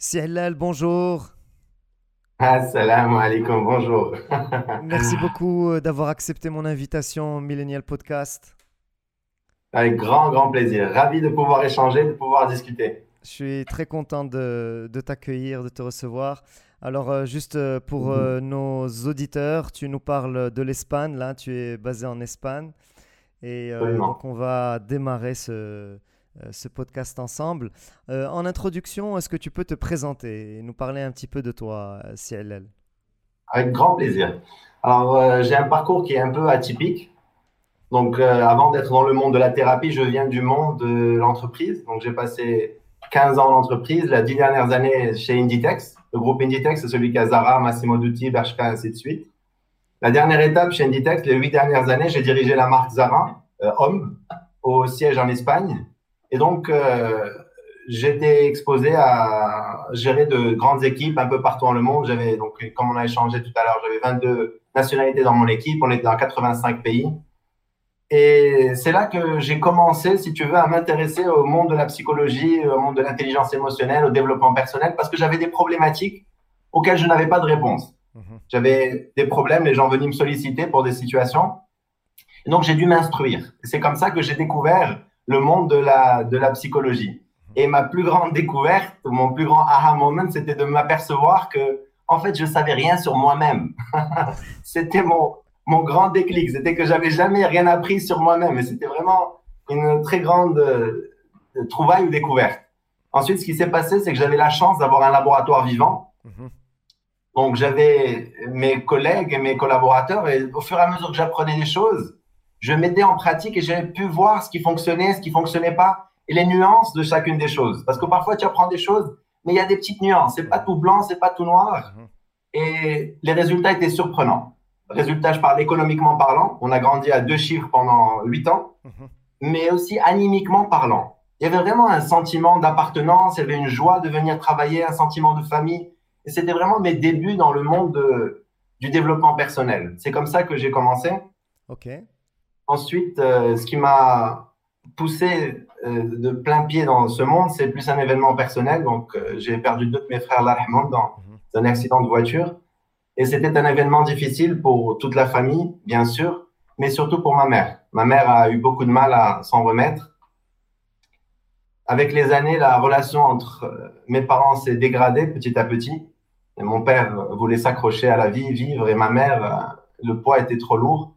Sihlal, bonjour. Assalamu alaikum, bonjour. Merci beaucoup euh, d'avoir accepté mon invitation au Millennial Podcast. Avec grand, grand plaisir. Ravi de pouvoir échanger, de pouvoir discuter. Je suis très content de, de t'accueillir, de te recevoir. Alors, euh, juste euh, pour Mhm. nos auditeurs, tu nous parles de l'Espagne. Là, tu es basé en Espagne. Et euh, donc, on va démarrer ce, ce podcast ensemble. Euh, en introduction, est-ce que tu peux te présenter et nous parler un petit peu de toi, euh, CLL Avec grand plaisir. Alors, euh, j'ai un parcours qui est un peu atypique. Donc, euh, avant d'être dans le monde de la thérapie, je viens du monde de l'entreprise. Donc, j'ai passé 15 ans en entreprise, les 10 dernières années chez Inditex. Le groupe Inditex, c'est celui qui Zara, Massimo Dutti, Bershka, ainsi de suite. La dernière étape chez Inditex, les 8 dernières années, j'ai dirigé la marque Zara, euh, homme, au siège en Espagne. Et donc, euh, j'étais exposé à gérer de grandes équipes un peu partout dans le monde. J'avais, donc, comme on a échangé tout à l'heure, j'avais 22 nationalités dans mon équipe. On était dans 85 pays. Et c'est là que j'ai commencé, si tu veux, à m'intéresser au monde de la psychologie, au monde de l'intelligence émotionnelle, au développement personnel, parce que j'avais des problématiques auxquelles je n'avais pas de réponse. Mhm. J'avais des problèmes, les gens venaient me solliciter pour des situations. Et donc, j'ai dû m'instruire. C'est comme ça que j'ai découvert le monde de la, de la psychologie. Et ma plus grande découverte, mon plus grand aha moment, c'était de m'apercevoir que, en fait, je savais rien sur moi-même. c'était mon, mon grand déclic. C'était que j'avais jamais rien appris sur moi-même. Et c'était vraiment une très grande euh, trouvaille ou découverte. Ensuite, ce qui s'est passé, c'est que j'avais la chance d'avoir un laboratoire vivant. Mhm. Donc, j'avais mes collègues et mes collaborateurs, et au fur et à mesure que j'apprenais des choses, je mettais en pratique et j'avais pu voir ce qui fonctionnait, ce qui fonctionnait pas, et les nuances de chacune des choses. Parce que parfois, tu apprends des choses, mais il y a des petites nuances. C'est pas tout blanc, c'est pas tout noir. Mhm. Et les résultats étaient surprenants. Résultats, je parle économiquement parlant. On a grandi à deux chiffres pendant huit ans, Mhm. mais aussi animiquement parlant. Il y avait vraiment un sentiment d'appartenance, il y avait une joie de venir travailler, un sentiment de famille. Et c'était vraiment mes débuts dans le monde de- du développement personnel. C'est comme ça que j'ai commencé. Ok. Ensuite, euh, ce qui m'a poussé euh, de plein pied dans ce monde, c'est plus un événement personnel. Donc, euh, j'ai perdu deux de mes frères, yarhamhum, dans Mhm. un accident de voiture. Et c'était un événement difficile pour toute la famille, bien sûr, mais surtout pour ma mère. Ma mère a eu beaucoup de mal à s'en remettre. Avec les années, la relation entre mes parents s'est dégradée petit à petit. Et mon père voulait s'accrocher à la vie, vivre, et ma mère, le poids était trop lourd.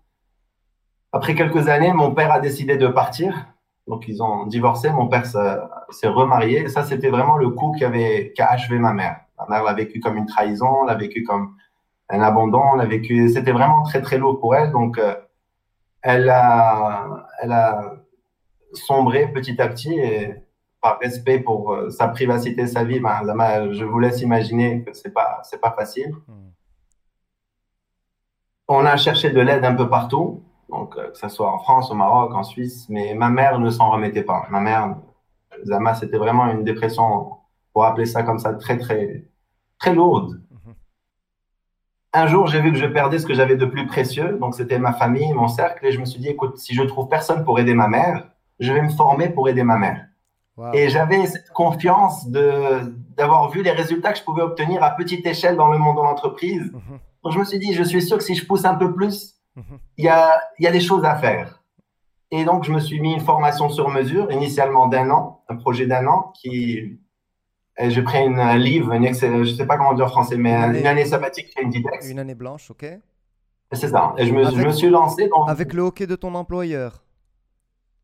Après quelques années, mon père a décidé de partir. Donc, ils ont divorcé. Mon père s'est remarié. Et ça, c'était vraiment le coup qui, avait, qui a achevé ma mère. Ma mère l'a vécu comme une trahison, l'a vécu comme un abandon, l'a vécu. C'était vraiment très, très lourd pour elle. Donc, euh, elle, a, elle a sombré petit à petit. Et par respect pour euh, sa privacité, sa vie, ben, je vous laisse imaginer que c'est pas, c'est pas facile. Mhm. On a cherché de l'aide un peu partout, donc euh, que ce soit en France, au Maroc, en Suisse, mais ma mère ne s'en remettait pas. Ma mère, Zama, c'était vraiment une dépression, pour appeler ça comme ça, très, très, très lourde. Mhm. Un jour, j'ai vu que je perdais ce que j'avais de plus précieux, donc c'était ma famille, mon cercle, et je me suis dit, écoute, si je trouve personne pour aider ma mère, je vais me former pour aider ma mère. Wow. Et j'avais cette confiance d'avoir vu les résultats que je pouvais obtenir à petite échelle dans le monde de l'entreprise. Mhm. Donc je me suis dit, je suis sûr que si je pousse un peu plus. Il y a, il y a des choses à faire. Et donc, je me suis mis une formation sur mesure, initialement d'un an, un projet d'un an, qui, j'ai pris une- un livre, une je sais pas comment dire en français, mais Une un- année- une année sabbatique Inditex. Une année blanche, ok. C'est ça. Et je me, je Avec- me suis lancé dans, Avec le hockey de ton employeur.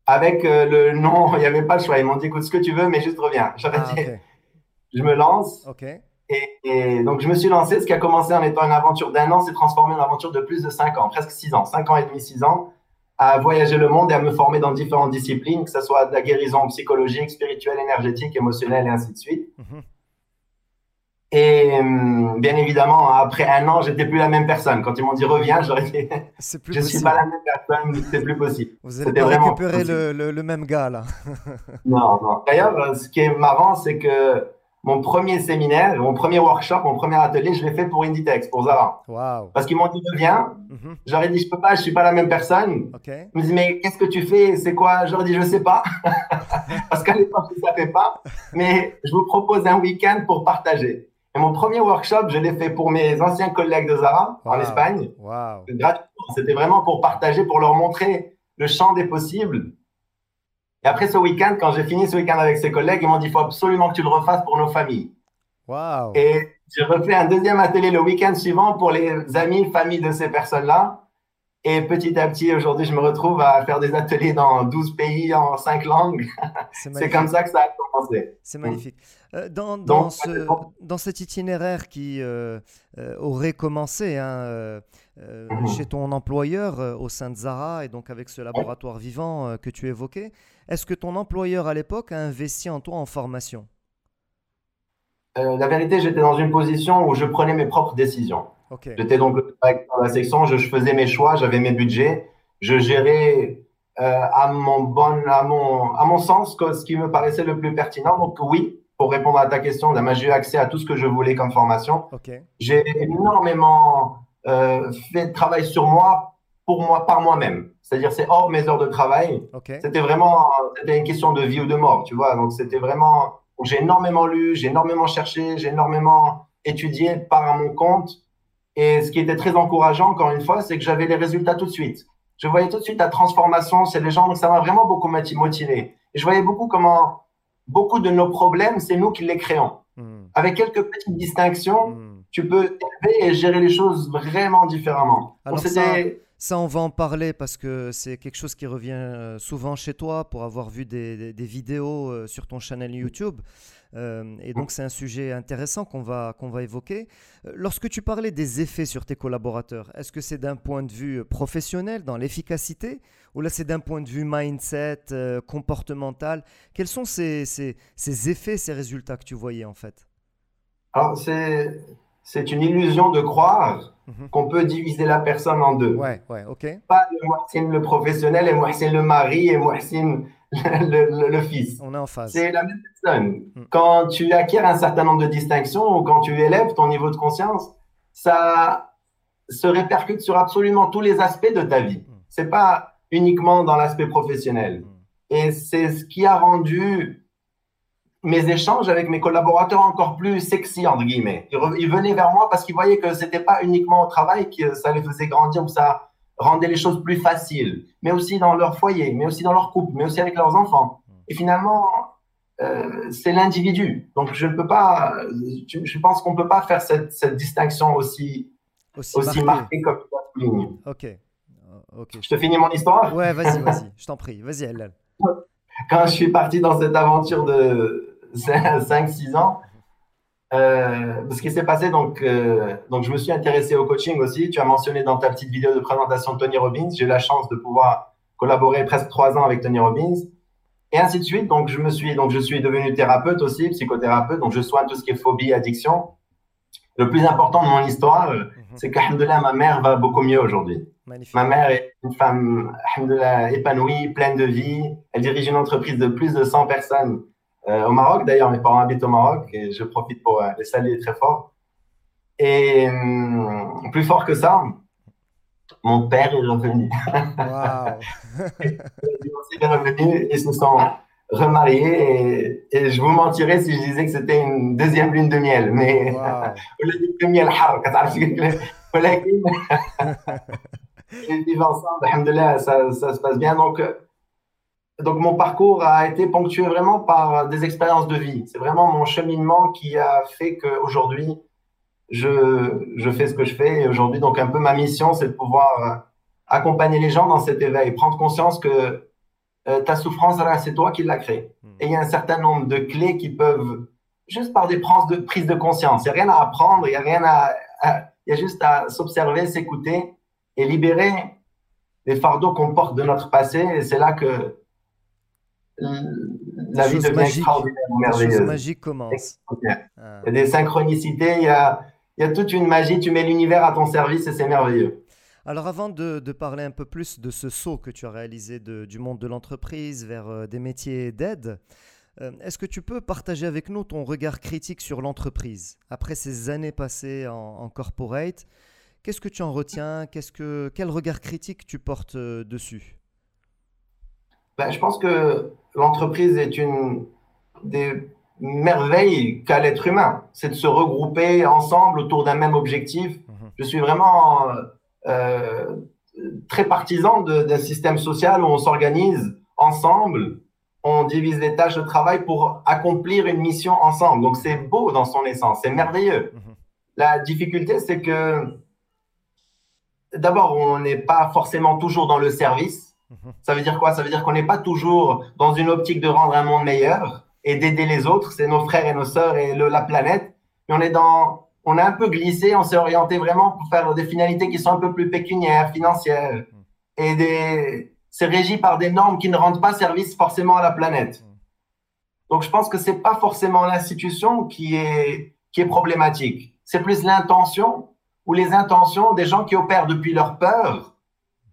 avec euh, le non, il n'y avait pas le choix. Ils m'ont dit, écoute ce que tu veux, mais juste reviens. Ah, dit, ok. je me lance. Ok. Et, et donc, je me suis lancé. Ce qui a commencé en étant une aventure d'un an s'est transformé en une aventure de plus de cinq ans, presque six ans, cinq ans et demi, six ans, à voyager le monde et à me former dans différentes disciplines, que ce soit de la guérison psychologique, spirituelle, énergétique, émotionnelle et ainsi de suite. Mhm. Et hum, bien évidemment, après un an, j'étais plus la même personne. Quand ils m'ont dit reviens, j'aurais dit plus je suis possible. pas la même personne, c'est plus possible. Vous allez pas récupérer le, le- le même gars là. Non, non. D'ailleurs, ce qui est marrant, c'est que mon premier séminaire, mon premier workshop, mon premier atelier, je l'ai fait pour Inditex, pour Zara. Wow. Parce qu'ils m'ont dit, viens. Mhm. J'aurais dit, je peux pas, je suis pas la même personne. Ok. Ils me disent, mais qu'est-ce que tu fais? C'est quoi? J'aurais dit, je sais pas. Parce qu'à l'époque, je ne savais pas. Mais je vous propose un week-end pour partager. Et mon premier workshop, je l'ai fait pour mes anciens collègues de Zara en. Espagne. Wow. C'était vraiment pour partager, pour leur montrer le champ des possibles. Et après ce week-end, quand j'ai fini ce week-end avec ces collègues, ils m'ont dit, il faut absolument que tu le refasses pour nos familles. Wow. Et j'ai refait un deuxième atelier le week-end suivant pour les amis, familles de ces personnes-là. Et petit à petit, aujourd'hui, je me retrouve à faire des ateliers dans 12 pays en 5 langues. C'est comme ça que ça a commencé. C'est magnifique. Euh, dans, dans, Donc, ce- dans cet itinéraire qui euh, euh, aurait commencé hein, euh, Mhm. chez ton employeur au sein de Zara et donc avec ce laboratoire vivant que tu évoquais, est-ce que ton employeur à l'époque a investi en toi en formation? Euh, la vérité, j'étais dans une position où je prenais mes propres décisions. J'étais donc de la section, je, faisais mes choix, j'avais mes budgets, je gérais euh, à mon bon, à mon, à mon sens ce qui me paraissait le plus pertinent. Donc oui, pour répondre à ta question, j'ai eu accès à tout ce que je voulais comme formation. J'ai énormément euh, fait de travail sur moi pour moi par moi-même. C'est-à-dire c'est hors mes heures de travail. Ok. C'était vraiment c'était une question de vie ou de mort, tu vois. Donc c'était vraiment j'ai énormément lu, j'ai énormément cherché, j'ai énormément étudié par à mon compte. Et ce qui était très encourageant, encore une fois, c'est que j'avais les résultats tout de suite. Je voyais tout de suite la transformation chez les gens, donc ça m'a vraiment beaucoup moti- motivé. Et je voyais beaucoup comment beaucoup de nos problèmes, c'est nous qui les créons. Hmm. Avec quelques petites distinctions, Hmm. tu peux élever et gérer les choses vraiment différemment. Alors Donc c'était Ça, on va en parler parce que c'est quelque chose qui revient euh, souvent chez toi pour avoir vu des, des- des vidéos euh, sur ton channel YouTube. Euh, et donc, c'est un sujet intéressant qu'on va, qu'on va évoquer. Lorsque tu parlais des effets sur tes collaborateurs, est-ce que c'est d'un point de vue professionnel, dans l'efficacité, ou là, c'est d'un point de vue mindset, euh, comportemental? Quels sont ces, ces- ces effets, ces résultats que tu voyais en fait? Alors c'est c'est une illusion de croire Mhm. qu'on peut diviser la personne en deux. Ouais, ouais, ok. Pas le Mohsin le professionnel et Mohsin le mari et Mohsin le, le- le fils. On est en phase. C'est la même personne. Mm. Quand tu acquiers un certain nombre de distinctions ou quand tu élèves ton niveau de conscience, ça se répercute sur absolument tous les aspects de ta vie. Mm. C'est pas uniquement dans l'aspect professionnel. Hmm. Et c'est ce qui a rendu mes échanges avec mes collaborateurs encore plus sexy, entre guillemets. Ils, re- ils venaient vers moi parce qu'ils voyaient que c'était pas uniquement au travail que ça les faisait grandir ou ça rendait les choses plus faciles, mais aussi dans leur foyer, mais aussi dans leur couple, mais aussi avec leurs enfants. Et finalement, euh, c'est l'individu. Donc je ne peux pas, je, je pense qu'on ne peut pas faire cette, cette distinction aussi, Aussi, aussi marqué. marquée comme souligné. Ok. Euh, Ok. Je te finis mon histoire? Ouais, vas-y, vas-y. Je t'en prie. Vas-y, quand je suis parti dans cette aventure de 5-6 ans, euh, ce qui s'est passé, donc, euh, donc je me suis intéressé au coaching aussi. Tu as mentionné dans ta petite vidéo de présentation Tony Robbins. J'ai eu la chance de pouvoir collaborer presque trois ans avec Tony Robbins. Et ainsi de suite. Donc, je me suis, donc, je suis devenu thérapeute aussi, psychothérapeute. Donc, je soigne tout ce qui est phobie, addiction. Le plus important de mon histoire, Mhm. c'est qu'Alhamdoulilah, ma mère va beaucoup mieux aujourd'hui. Ma mère est une femme épanouie, pleine de vie. Elle dirige une entreprise de plus de 100 personnes euh, au Maroc. D'ailleurs, mes parents habitent au Maroc et je profite pour euh, les saluer très fort. Et hum, plus fort que ça, mon père est revenu. Wow. il est revenu, ils se sont remariés et, je vous mentirais si je disais que c'était une deuxième lune de miel. Mais wow. miel ils vivent ensemble, ça, ça se passe bien. Euh, donc, mon parcours a été ponctué vraiment par des expériences de vie. C'est vraiment mon cheminement qui a fait qu'aujourd'hui, je, je fais ce que je fais. Et aujourd'hui, donc, un peu ma mission, c'est de pouvoir euh, accompagner les gens dans cet éveil, prendre conscience que euh, ta souffrance, c'est toi qui l'as créée. Et il y a un certain nombre de clés qui peuvent, juste par des prises de, prises de conscience, il n'y a rien à apprendre, il n'y a rien à, à- il y a juste à s'observer, s'écouter et libérer les fardeaux qu'on porte de notre passé. Et c'est là que la vie devient magiques. extraordinaire, merveilleuse. commencent. Extraordinaire. Ah. Il y a des synchronicités, il y a, il y a toute une magie. Tu mets l'univers à ton service et c'est merveilleux. Alors avant de, de parler un peu plus de ce saut que tu as réalisé de- du monde de l'entreprise vers euh, des métiers d'aide, Euh, est-ce que tu peux partager avec nous ton regard critique sur l'entreprise? Après ces années passées en, corporate Qu'est-ce que tu en retiens? Qu'est-ce que, Quel regard critique tu portes euh, dessus? Ben, Je pense que l'entreprise est une des merveilles qu'a l'être humain. C'est de se regrouper ensemble autour d'un même objectif. Mhm. Je suis vraiment euh, très partisan d'un système social où on s'organise ensemble, on divise les tâches de travail pour accomplir une mission ensemble. Donc c'est beau dans son essence, c'est merveilleux. Mhm. La difficulté, c'est que d'abord, on n'est pas forcément toujours dans le service. Ça veut dire quoi? Ça veut dire qu'on n'est pas toujours dans une optique de rendre un monde meilleur et d'aider les autres. C'est nos frères et nos sœurs et la planète. Mais on est dans, on a un peu glissé, on s'est orienté vraiment pour faire des finalités qui sont un peu plus pécuniaires, financières mhm. et des, c'est régi par des normes qui ne rendent pas service forcément à la planète. Donc, je pense que c'est pas forcément l'institution qui est, qui est problématique. C'est plus l'intention ou les intentions des gens qui opèrent depuis leur peur,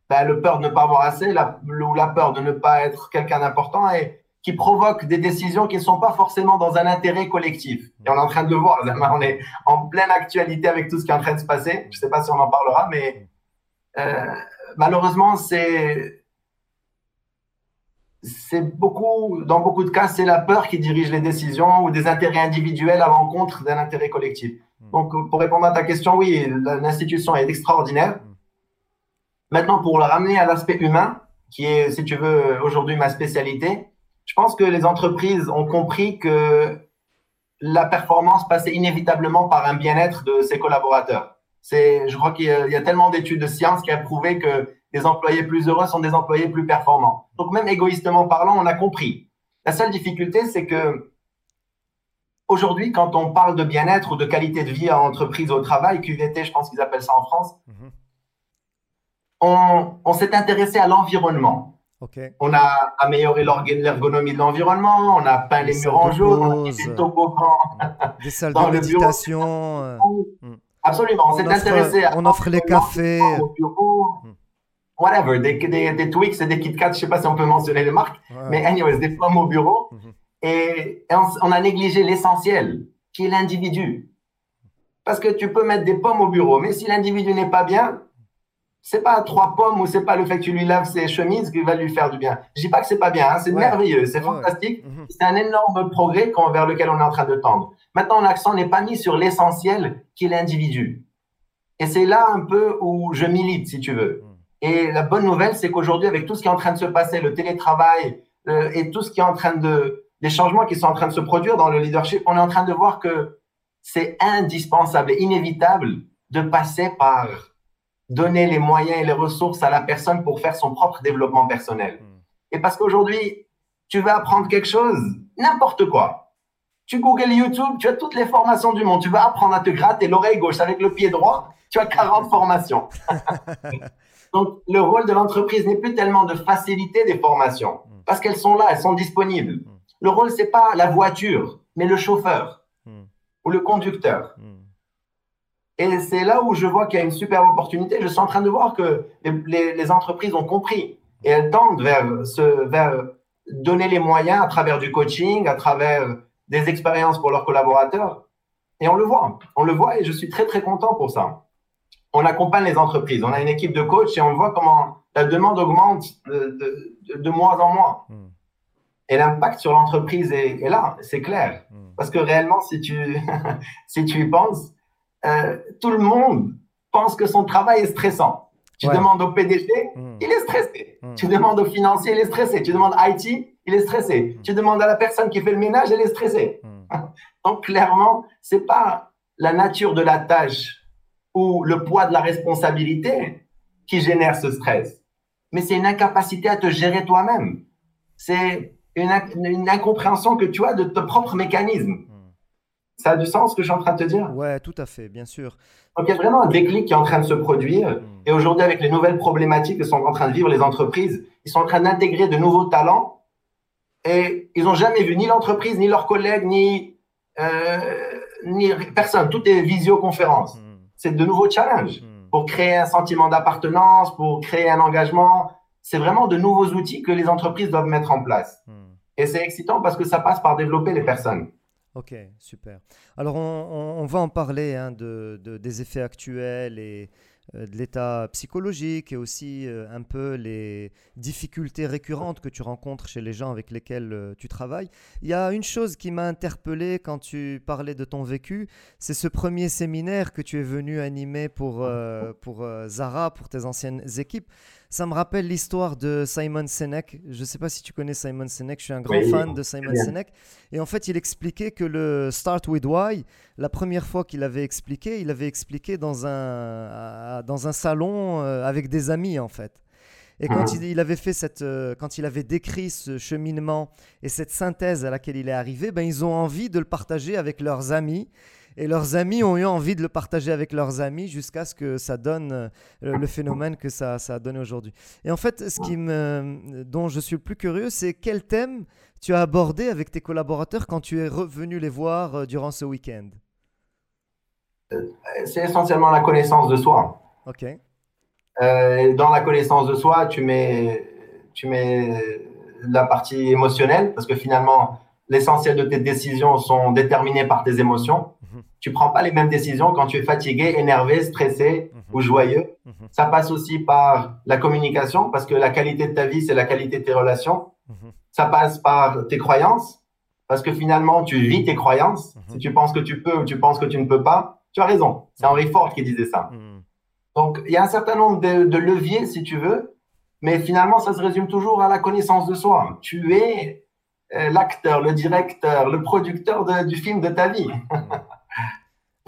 ben, le peur de ne pas avoir assez, la, ou la peur de ne pas être quelqu'un d'important et qui provoquent des décisions qui ne sont pas forcément dans un intérêt collectif. Et on est en train de le voir, on est en pleine actualité avec tout ce qui est en train de se passer. Je ne sais pas si on en parlera, mais euh, malheureusement, c'est c'est beaucoup, dans beaucoup de cas, c'est la peur qui dirige les décisions ou des intérêts individuels à l'encontre d'un intérêt collectif. Hmm. Donc, pour répondre à ta question, oui, l'institution est extraordinaire. Maintenant, pour le ramener à l'aspect humain, qui est, si tu veux, aujourd'hui ma spécialité, je pense que les entreprises ont compris que la performance passait inévitablement par un bien-être de ses collaborateurs. C'est, je crois qu'il y, a tellement d'études de science qui ont prouvé que des employés plus heureux sont des employés plus performants. Donc même égoïstement parlant, on a compris. La seule difficulté, c'est que aujourd'hui, quand on parle de bien-être ou de qualité de vie en entreprise au travail, QVT, je pense qu'ils appellent ça en France, mhm. On, s'est intéressé à l'environnement. On a amélioré l'ergonomie de l'environnement, on a peint les, murs en jaune, on a mis des toboggans des salles de méditation. Euh, mm. Absolument, on, s'est intéressé à. On offre les cafés. Au bureau. Mm whatever, des, des, des Twix et des Kit Kat, je sais pas si on peut mentionner les marques, mais anyways, des pommes au bureau. Mhm. Et, on, a négligé l'essentiel, qui est l'individu. Parce que tu peux mettre des pommes au bureau, mais si l'individu n'est pas bien, c'est pas trois pommes ou c'est pas le fait que tu lui laves ses chemises qui va lui faire du bien. Je dis pas que c'est pas bien, hein, c'est merveilleux, c'est fantastique. Mhm. C'est un énorme progrès vers lequel on est en train de tendre. Maintenant, l'accent n'est pas mis sur l'essentiel qui est l'individu. Et c'est là un peu où je milite, si tu veux. Mhm. Et la bonne nouvelle, c'est qu'aujourd'hui, avec tout ce qui est en train de se passer, le télétravail euh, et tout ce qui est en train de, les changements qui sont en train de se produire dans le leadership, on est en train de voir que c'est indispensable et inévitable de passer par donner les moyens et les ressources à la personne pour faire son propre développement personnel. Hmm. Et parce qu'aujourd'hui, tu vas apprendre quelque chose, n'importe quoi. Tu googles YouTube, tu as toutes les formations du monde. Tu vas apprendre à te gratter l'oreille gauche avec le pied droit, tu as 40 formations. Donc, le rôle de l'entreprise n'est plus tellement de faciliter des formations, hmm. parce qu'elles sont là, elles sont disponibles. Hmm. Le rôle, c'est pas la voiture, mais le chauffeur ou le conducteur. Et c'est là où je vois qu'il y a une super opportunité. Je suis en train de voir que les, entreprises ont compris et elles tendent vers, ce, vers donner les moyens à travers du coaching, à travers des expériences pour leurs collaborateurs. Et on le voit, on le voit et je suis très très content pour ça on accompagne les entreprises. On a une équipe de coachs et on voit comment la demande augmente de, mois en mois. Hmm. Et l'impact sur l'entreprise est, là, c'est clair. Hmm. Parce que réellement, si tu, si tu y penses, euh, tout le monde pense que son travail est stressant. Tu demandes au PDG, hmm. il est stressé. Tu demandes au financier, il est stressé. Tu demandes à IT, il est stressé. Tu demandes à la personne qui fait le ménage, elle est stressée. Donc clairement, c'est pas la nature de la tâche ou le poids de la responsabilité qui génère ce stress. Mais c'est une incapacité à te gérer toi-même. C'est une, incompréhension que tu as de ton propre mécanisme. Ça a du sens ce que je suis en train de te dire? Ouais, tout à fait, bien sûr. Donc il y a vraiment un déclic qui est en train de se produire. Hmm. Et aujourd'hui, avec les nouvelles problématiques que sont en train de vivre les entreprises, ils sont en train d'intégrer de nouveaux talents. Et ils n'ont jamais vu ni l'entreprise, ni leurs collègues, ni, euh, ni personne. Tout est visioconférence. Hmm c'est de nouveaux challenges hmm. pour créer un sentiment d'appartenance, pour créer un engagement. C'est vraiment de nouveaux outils que les entreprises doivent mettre en place. Et c'est excitant parce que ça passe par développer les personnes. Ok, super. Alors on, va en parler hein, de, des effets actuels et euh, de l'état psychologique et aussi euh, un peu les difficultés récurrentes que tu rencontres chez les gens avec lesquels euh, tu travailles. Il y a une chose qui m'a interpellé quand tu parlais de ton vécu, c'est ce premier séminaire que tu es venu animer pour, pour Zara, pour tes anciennes équipes. Ça me rappelle l'histoire de Simon Sinek. Je ne sais pas si tu connais Simon Sinek, je suis un grand fan de Simon Sinek. Et en fait, il expliquait que le Start with Why, la première fois qu'il avait expliqué, il avait expliqué dans un, dans un salon euh, avec des amis, en fait. Et quand mhm. il, avait fait cette, euh, quand il avait décrit ce cheminement et cette synthèse à laquelle il est arrivé, ben ils ont envie de le partager avec leurs amis et leurs amis ont eu envie de le partager avec leurs amis jusqu'à ce que ça donne euh, le phénomène que ça, ça a donné aujourd'hui. Et en fait, ce qui me, dont je suis le plus curieux, c'est quel thème tu as abordé avec tes collaborateurs quand tu es revenu les voir euh, durant ce week-end? Euh, C'est essentiellement la connaissance de soi. Ok. dans la connaissance de soi, tu mets, tu mets la partie émotionnelle parce que finalement, l'essentiel de tes décisions sont déterminées par tes émotions. Mhm. Tu prends pas les mêmes décisions quand tu es fatigué, énervé, stressé mhm. ou joyeux. Mhm. Ça passe aussi par la communication parce que la qualité de ta vie, c'est la qualité de tes relations. Ça passe par tes croyances parce que finalement, tu vis tes croyances. Si tu penses que tu peux ou tu penses que tu ne peux pas, tu as raison. C'est Henry Ford qui disait ça. Donc, il y a un certain nombre de, de leviers, si tu veux, mais finalement, ça se résume toujours à la connaissance de soi. Tu es euh, l'acteur, le directeur, le producteur du film de ta vie.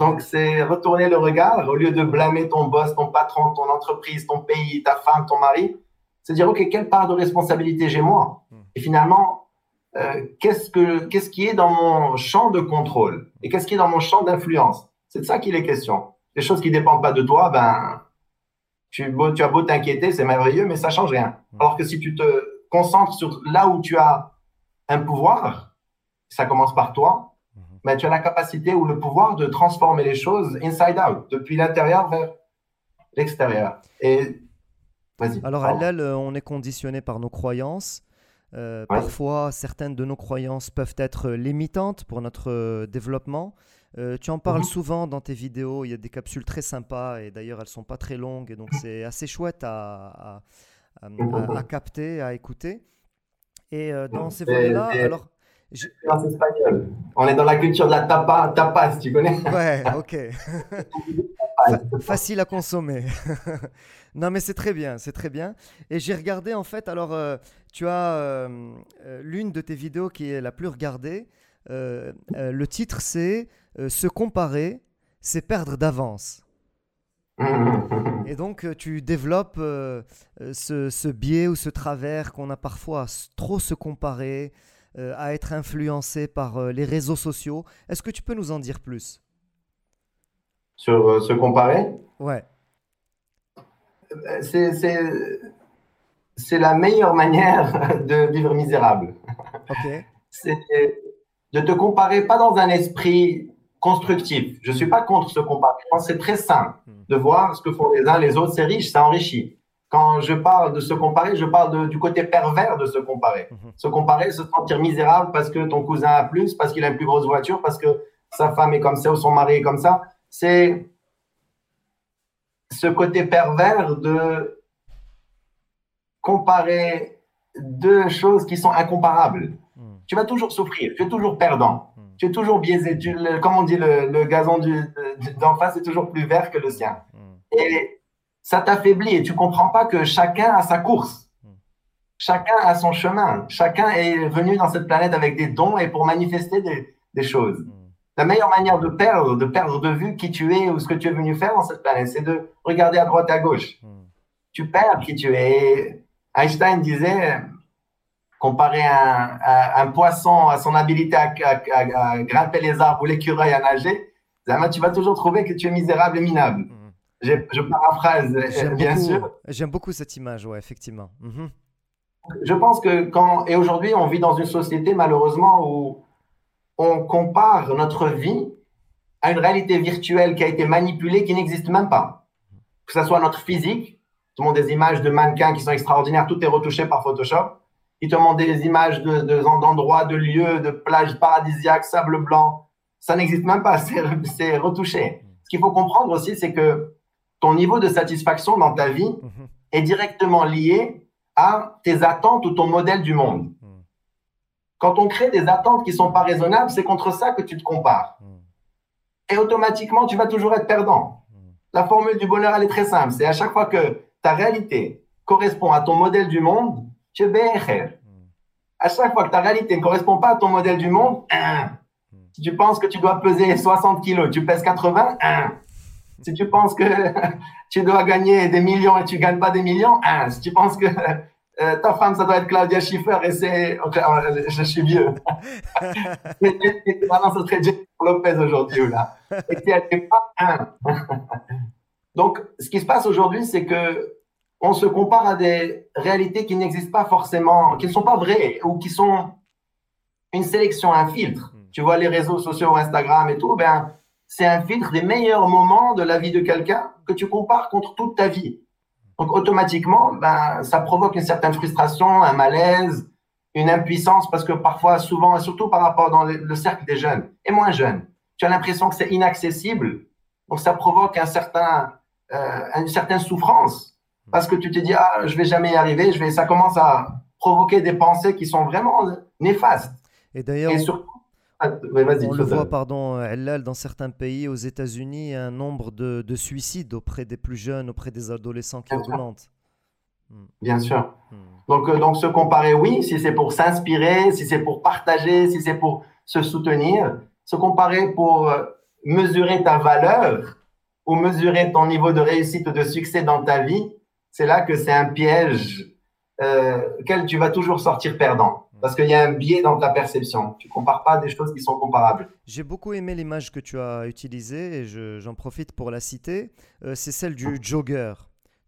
Donc, c'est retourner le regard au lieu de blâmer ton boss, ton patron, ton entreprise, ton pays, ta femme, ton mari. C'est dire, OK, quelle part de responsabilité j'ai moi? Hmm. Et finalement, euh, qu'est-ce, que, qu'est-ce qui est dans mon champ de contrôle Et qu'est-ce qui est dans mon champ d'influence? C'est de ça qu'il est question. Les choses qui ne dépendent pas de toi, ben, tu, tu as beau t'inquiéter, c'est merveilleux, mais ça change rien. Hmm. Alors que si tu te concentres sur là où tu as un pouvoir, ça commence par toi. Mais tu as la capacité ou le pouvoir de transformer les choses inside out, depuis l'intérieur vers l'extérieur. Et vas-y. Alors, à l'aile, on est conditionné par nos croyances. Euh, parfois, certaines de nos croyances peuvent être limitantes pour notre euh, développement. Euh, tu en parles mhm. souvent dans tes vidéos. Il y a des capsules très sympas et d'ailleurs, elles sont pas très longues et donc c'est assez chouette à, à, à, capter, à écouter. Et euh, dans ces volets-là, alors. Je... espagnol. On est dans la culture de la tapa, tapas, tu connais? Ouais, ok. facile à consommer. non, mais c'est très bien, c'est très bien. Et j'ai regardé en fait, alors euh, tu as euh, l'une de tes vidéos qui est la plus regardée. le titre c'est Se comparer, c'est perdre d'avance. Et donc, euh, tu développes euh, euh, ce, biais ou ce travers qu'on a parfois à trop se comparer, à être influencé par les réseaux sociaux. Est-ce que tu peux nous en dire plus? Sur se comparer? Ouais. C'est la meilleure manière de vivre misérable. Ok. C'est de te comparer pas dans un esprit constructif. Je suis pas contre ce comparer. C'est très simple de voir ce que font les uns les autres. C'est riche, ça enrichit. Quand je parle de se comparer, je parle du côté pervers de se comparer. Mhm. Se comparer, se sentir misérable parce que ton cousin a plus, parce qu'il a une plus grosse voiture, parce que sa femme est comme ça ou son mari est comme ça. C'est ce côté pervers de comparer deux choses qui sont incomparables. Mhm. Tu vas toujours souffrir, tu es toujours perdant tu es toujours biaisé. Tu, comme on dit, le, gazon d'en face est toujours plus vert que le sien. Et ça t'affaiblit et tu comprends pas que chacun a sa course. Mm. Chacun a son chemin. Chacun est venu dans cette planète avec des dons et pour manifester des, choses. Mm. La meilleure manière de perdre, de perdre de vue qui tu es ou ce que tu es venu faire dans cette planète, c'est de regarder à droite et à gauche. Tu perds qui tu es. Einstein disait, comparer un, un, poisson à son habilité à, grimper les arbres ou l'écureuil à nager, tu vas toujours trouver que tu es misérable et minable. Mhm. Je, paraphrase, euh, bien sûr. J'aime beaucoup cette image, ouais, effectivement. Mhm. Je pense que quand, et aujourd'hui, on vit dans une société malheureusement où on compare notre vie à une réalité virtuelle qui a été manipulée, qui n'existe même pas. Que ce soit notre physique, tout le monde des images de mannequins qui sont extraordinaires, tout est retouché par Photoshop ils te montrent des images d'endroits, de, d'endroits, de lieux, de plages paradisiaques, sable blanc. Ça n'existe même pas, c'est retouché. Ce qu'il faut comprendre aussi, c'est que ton niveau de satisfaction dans ta vie mhm. est directement lié à tes attentes ou ton modèle du monde. Mhm. Quand on crée des attentes qui ne sont pas raisonnables, c'est contre ça que tu te compares. Mhm. Et automatiquement, tu vas toujours être perdant. La formule du bonheur, elle est très simple. C'est à chaque fois que ta réalité correspond à ton modèle du monde, tu es. À chaque fois que ta réalité ne correspond pas à ton modèle du monde, hein. si tu penses que tu dois peser 60 kilos, tu pèses 80, hein. Si tu penses que tu dois gagner des millions et tu ne gagnes pas des millions, hein. si tu penses que euh, ta femme, ça doit être Claudia Schiffer et c'est. Euh, je suis vieux. Maintenant, ce serait Jennifer Lopez aujourd'hui, là. Et tu pas Donc, ce qui se passe aujourd'hui, c'est que on se compare à des réalités qui n'existent pas forcément, qui ne sont pas vraies ou qui sont une sélection, un filtre. Hmm. Tu vois les réseaux sociaux, Instagram et tout, ben, c'est un filtre des meilleurs moments de la vie de quelqu'un que tu compares contre toute ta vie. Donc automatiquement, ben, ça provoque une certaine frustration, un malaise, une impuissance, parce que parfois, souvent, et surtout par rapport dans le, cercle des jeunes et moins jeunes, tu as l'impression que c'est inaccessible. Donc ça provoque un certain, euh, une certaine souffrance parce que tu te dis ah je vais jamais y arriver, je vais ça commence à provoquer des pensées qui sont vraiment néfastes. Et d'ailleurs ah, on le voit pardon Ellal, dans certains pays aux États-Unis un nombre de, de, suicides auprès des plus jeunes, auprès des adolescents qui augmente. Hmm. Bien sûr. Hmm. Donc, euh, donc se comparer, oui, si c'est pour s'inspirer, si c'est pour partager, si c'est pour se soutenir, se comparer pour euh, mesurer ta valeur ou mesurer ton niveau de réussite ou de succès dans ta vie, c'est là que c'est un piège euh, auquel tu vas toujours sortir perdant. Parce qu'il y a un biais dans ta perception. Tu ne compares pas des choses qui sont comparables. J'ai beaucoup aimé l'image que tu as utilisée et j'en profite pour la citer. Euh, c'est celle du jogger.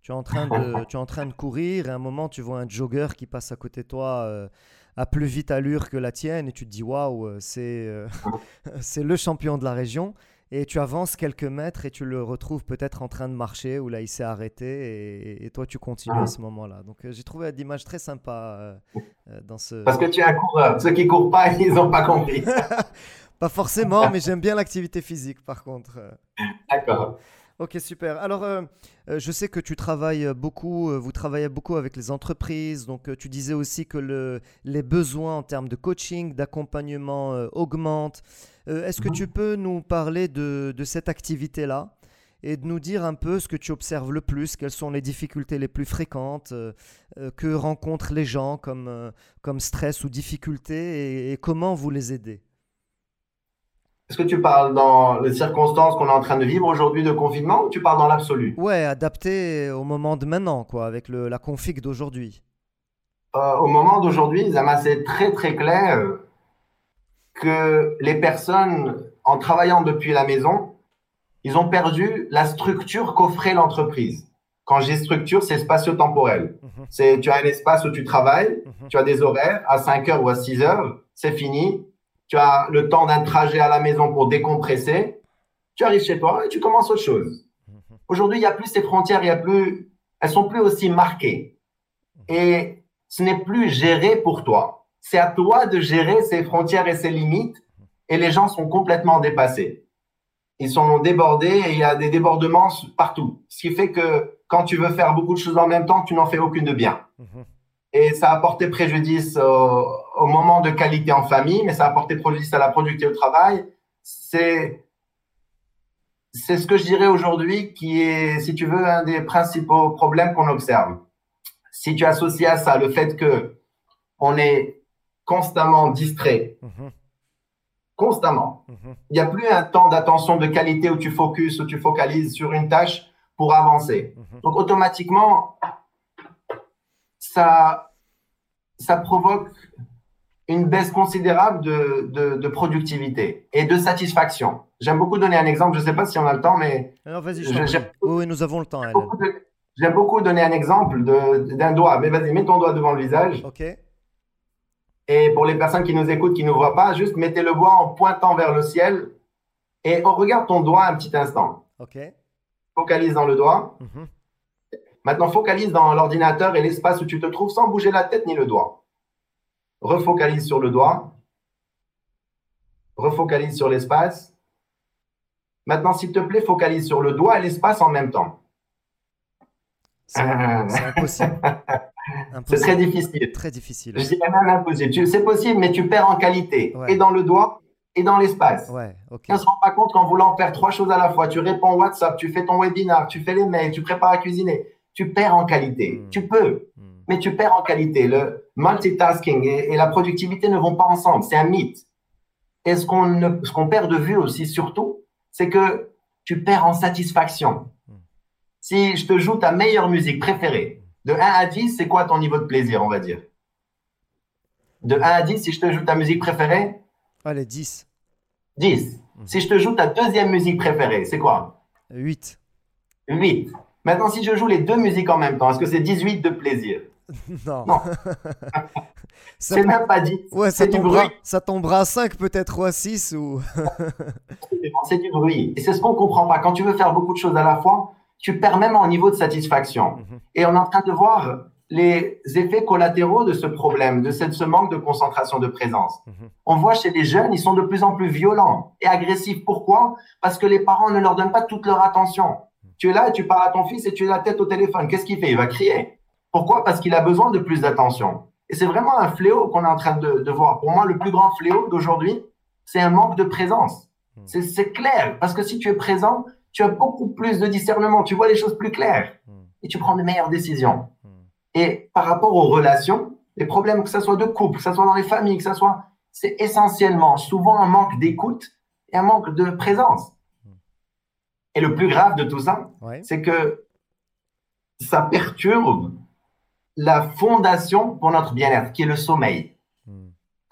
Tu es, en train de, tu es en train de courir et à un moment tu vois un jogger qui passe à côté de toi euh, à plus vite allure que la tienne et tu te dis waouh, c'est c'est le champion de la région et tu avances quelques mètres et tu le retrouves peut-être en train de marcher ou là il s'est arrêté et, toi tu continues à ah. ce moment-là. Donc euh, j'ai trouvé l'image très sympa euh, euh, dans ce. Parce que tu es un coureur. Ceux qui courent pas, ils n'ont pas compris. pas forcément, mais j'aime bien l'activité physique par contre. D'accord. Ok, super. Alors, je sais que tu travailles beaucoup, vous travaillez beaucoup avec les entreprises, donc tu disais aussi que le, les besoins en termes de coaching, d'accompagnement augmentent. Euh, est-ce que tu peux nous parler de, cette activité-là et de nous dire un peu ce que tu observes le plus, quelles sont les difficultés les plus fréquentes euh, euh, que rencontrent les gens comme stress ou difficultés et, comment vous les aidez? Est-ce que tu parles dans les circonstances qu'on est en train de vivre aujourd'hui de confinement ou tu parles dans l'absolu? Ouais, adapté au moment de maintenant, quoi, avec le, la config d'aujourd'hui. au moment d'aujourd'hui, c'est très très clair que les personnes, en travaillant depuis la maison, ils ont perdu la structure qu'offrait l'entreprise. Quand j'ai structure, c'est spatio-temporel. Mhm. C'est tu as un espace où tu travailles, mhm. tu as des horaires à 5 heures ou à 6 heures, c'est fini. Tu as le temps d'un trajet à la maison pour décompresser. Tu arrives chez toi et tu commences autre chose. Aujourd'hui, il n'y a plus ces frontières, il y a plus, elles sont plus aussi marquées. Et ce n'est plus géré pour toi c'est à toi de gérer ses frontières et ses limites. Et les gens sont complètement dépassés. Ils sont débordés et il y a des débordements partout. Ce qui fait que quand tu veux faire beaucoup de choses en même temps, tu n'en fais aucune de bien. Et ça a porté préjudice au, moment de qualité en famille, mais ça a porté préjudice à la productivité au travail. C'est c'est ce que je dirais aujourd'hui qui est, si tu veux, un des principaux problèmes qu'on observe. Si tu associes à ça le fait que on est constamment distrait. Mhm. Constamment. Mhm. Il n'y a plus un temps d'attention de qualité où tu focuses, où tu focalises sur une tâche pour avancer. Mhm. Donc, automatiquement, ça, ça provoque une baisse considérable de, de, productivité et de satisfaction. J'aime beaucoup donner un exemple, je ne sais pas si on a le temps, mais... Alors vas-y, oui, nous avons le temps. J'aime beaucoup, donner un exemple d'un doigt. Mais vas-y, mets ton doigt devant le visage. OK. Et pour les personnes qui nous écoutent, qui ne nous voient pas, juste mettez le doigt en pointant vers le ciel et on regarde ton doigt un petit instant. OK. Focalise dans le doigt. Mhm. Maintenant, focalise dans l'ordinateur et l'espace où tu te trouves sans bouger la tête ni le doigt. refocalise sur le doigt, refocalise sur l'espace. Maintenant, s'il te plaît, focalise sur le doigt et l'espace en même temps. C'est impossible. C'est très difficile. Très difficile. Je dirais même impossible. C'est possible, mais tu perds en qualité. Et dans le doigt et dans l'espace. Ouais, On ne se rend pas compte qu'en voulant faire trois choses à la fois, tu réponds WhatsApp, tu fais ton webinar, tu fais les mails, tu prépares à cuisiner, tu perds en qualité. Hmm. Tu peux, hmm. mais tu perds en qualité. Le multitasking et, la productivité ne vont pas ensemble. C'est un mythe. Et ce qu'on perd de vue aussi, surtout, c'est que tu perds en satisfaction. Hmm. Si je te joue ta meilleure musique préférée, de 1 à 10, c'est quoi ton niveau de plaisir, on va dire? De 1 à 10, si je te joue ta musique préférée? Allez, 10. 10. Si je te joue ta deuxième musique préférée, c'est quoi? 8. 8. Maintenant, si je joue les deux musiques en même temps, est-ce que c'est 18 de plaisir Non. Non. c'est même pas 10. Ouais, ça tombera, ça tombera à 5 peut-être ou à 6 ou... c'est du bruit. Et c'est ce qu'on comprend pas. Quand tu veux faire beaucoup de choses à la fois, tu perds même en niveau de satisfaction. Mhm. Et on est en train de voir les effets collatéraux de ce problème, de ce manque de concentration de présence. Mhm. On voit chez les jeunes, ils sont de plus en plus violents et agressifs. Pourquoi? Parce que les parents ne leur donnent pas toute leur attention. Tu es là et tu parles à ton fils et tu as la tête au téléphone. Qu'est-ce qu'il fait? Il va crier. Pourquoi? Parce qu'il a besoin de plus d'attention. Et c'est vraiment un fléau qu'on est en train de, de, voir. Pour moi, le plus grand fléau d'aujourd'hui, c'est un manque de présence. C'est clair, parce que si tu es présent, tu as beaucoup plus de discernement, tu vois les choses plus claires hmm. et tu prends de meilleures décisions. Hmm. Et par rapport aux relations, les problèmes, que ce soit de couple, que ce soit dans les familles, que ce soit, c'est essentiellement souvent un manque d'écoute et un manque de présence. Hmm. Et le plus grave de tout ça, c'est que ça perturbe la fondation pour notre bien-être, qui est le sommeil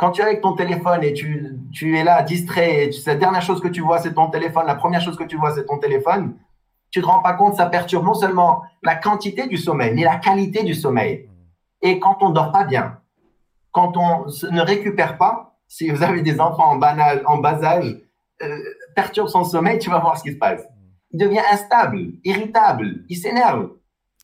quand tu es avec ton téléphone et tu, tu es là distrait, et la dernière chose que tu vois, c'est ton téléphone, la première chose que tu vois, c'est ton téléphone, tu te rends pas compte, ça perturbe non seulement la quantité du sommeil, mais la qualité du sommeil. Et quand on dort pas bien, quand on ne récupère pas, si vous avez des enfants en, banal, en bas âge, euh, perturbe son sommeil, tu vas voir ce qui se passe. Il devient instable, irritable, il s'énerve.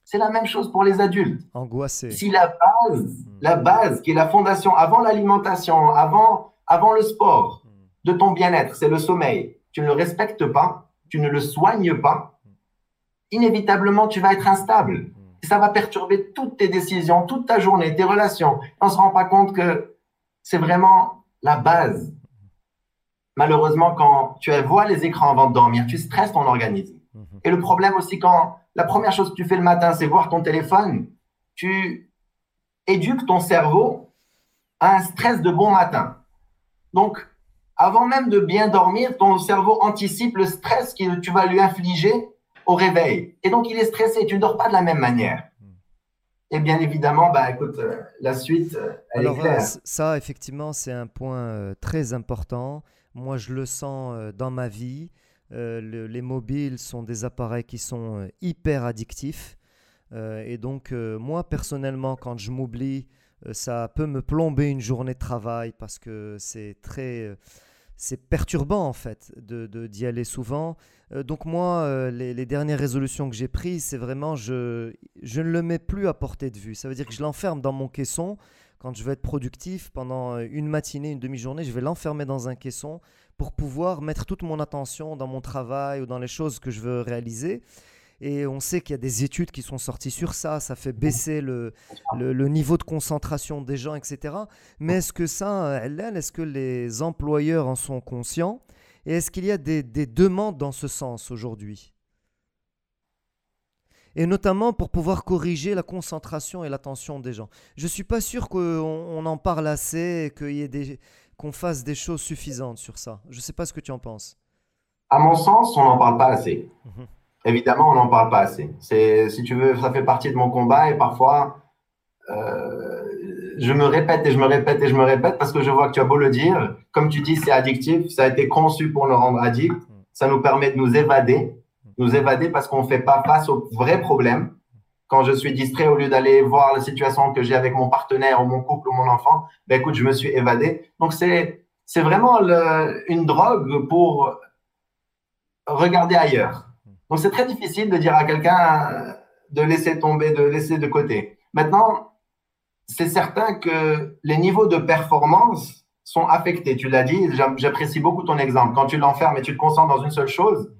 C'est la même chose pour les adultes. Angoissé. Si la base, hmm. la base qui est la fondation avant l'alimentation, avant, avant le sport, hmm. de ton bien-être, c'est le sommeil. Tu ne le respectes pas, tu ne le soignes pas, inévitablement tu vas être instable. Hmm. Et ça va perturber toutes tes décisions, toute ta journée, tes relations. On ne se rend pas compte que c'est vraiment la base. Malheureusement, quand tu vois les écrans avant de dormir, tu stresses ton organisme. Et le problème aussi, quand la première chose que tu fais le matin, c'est voir ton téléphone, tu éduques ton cerveau à un stress de bon matin. Donc, avant même de bien dormir, ton cerveau anticipe le stress que tu vas lui infliger au réveil. Et donc, il est stressé. Tu ne dors pas de la même manière. Et bien évidemment, bah, écoute, euh, la suite, euh, elle est claire. Euh, ça, effectivement, c'est un point très important. Moi, je le sens dans ma vie. Euh, les mobiles sont des appareils qui sont euh, hyper addictifs. Euh, et donc, moi, personnellement, quand je m'oublie, ça peut me plomber une journée de travail parce que c'est très c'est perturbant en fait de, d'y aller souvent. donc moi, les, dernières résolutions que j'ai prises, c'est vraiment je, je ne le mets plus à portée de vue. Ça veut dire que je l'enferme dans mon caisson. Quand je veux être productif pendant une matinée, une demi-journée, je vais l'enfermer dans un caisson pour pouvoir mettre toute mon attention dans mon travail ou dans les choses que je veux réaliser. Et on sait qu'il y a des études qui sont sorties sur ça, ça fait baisser le, le, niveau de concentration des gens, etc. Mais est-ce que ça, est-ce que les employeurs en sont conscients? Et est-ce qu'il y a des, des demandes dans ce sens aujourd'hui? Et notamment pour pouvoir corriger la concentration et l'attention des gens. Je ne suis pas sûr qu'on on en parle assez, qu'il y ait des, qu'on fasse des choses suffisantes sur ça. Je ne sais pas ce que tu en penses. À mon sens, on n'en parle pas assez. Mhm. Évidemment, on n'en parle pas assez. C'est, si tu veux, ça fait partie de mon combat et parfois, euh, je me répète et je me répète et je me répète parce que je vois que tu as beau le dire, comme tu dis, c'est addictif, ça a été conçu pour nous rendre addict, mhm. ça nous permet de nous évader, nous évader parce qu'on ne fait pas face aux vrais problèmes quand je suis distrait, au lieu d'aller voir la situation que j'ai avec mon partenaire ou mon couple ou mon enfant, ben écoute, je me suis évadé. Donc c'est c'est vraiment une drogue pour regarder ailleurs. Donc c'est très difficile de dire à quelqu'un de laisser tomber, de laisser de côté. Maintenant, c'est certain que les niveaux de performance sont affectés. Tu l'as dit, j'apprécie beaucoup ton exemple. Quand tu l'enfermes et tu te concentres dans une seule chose,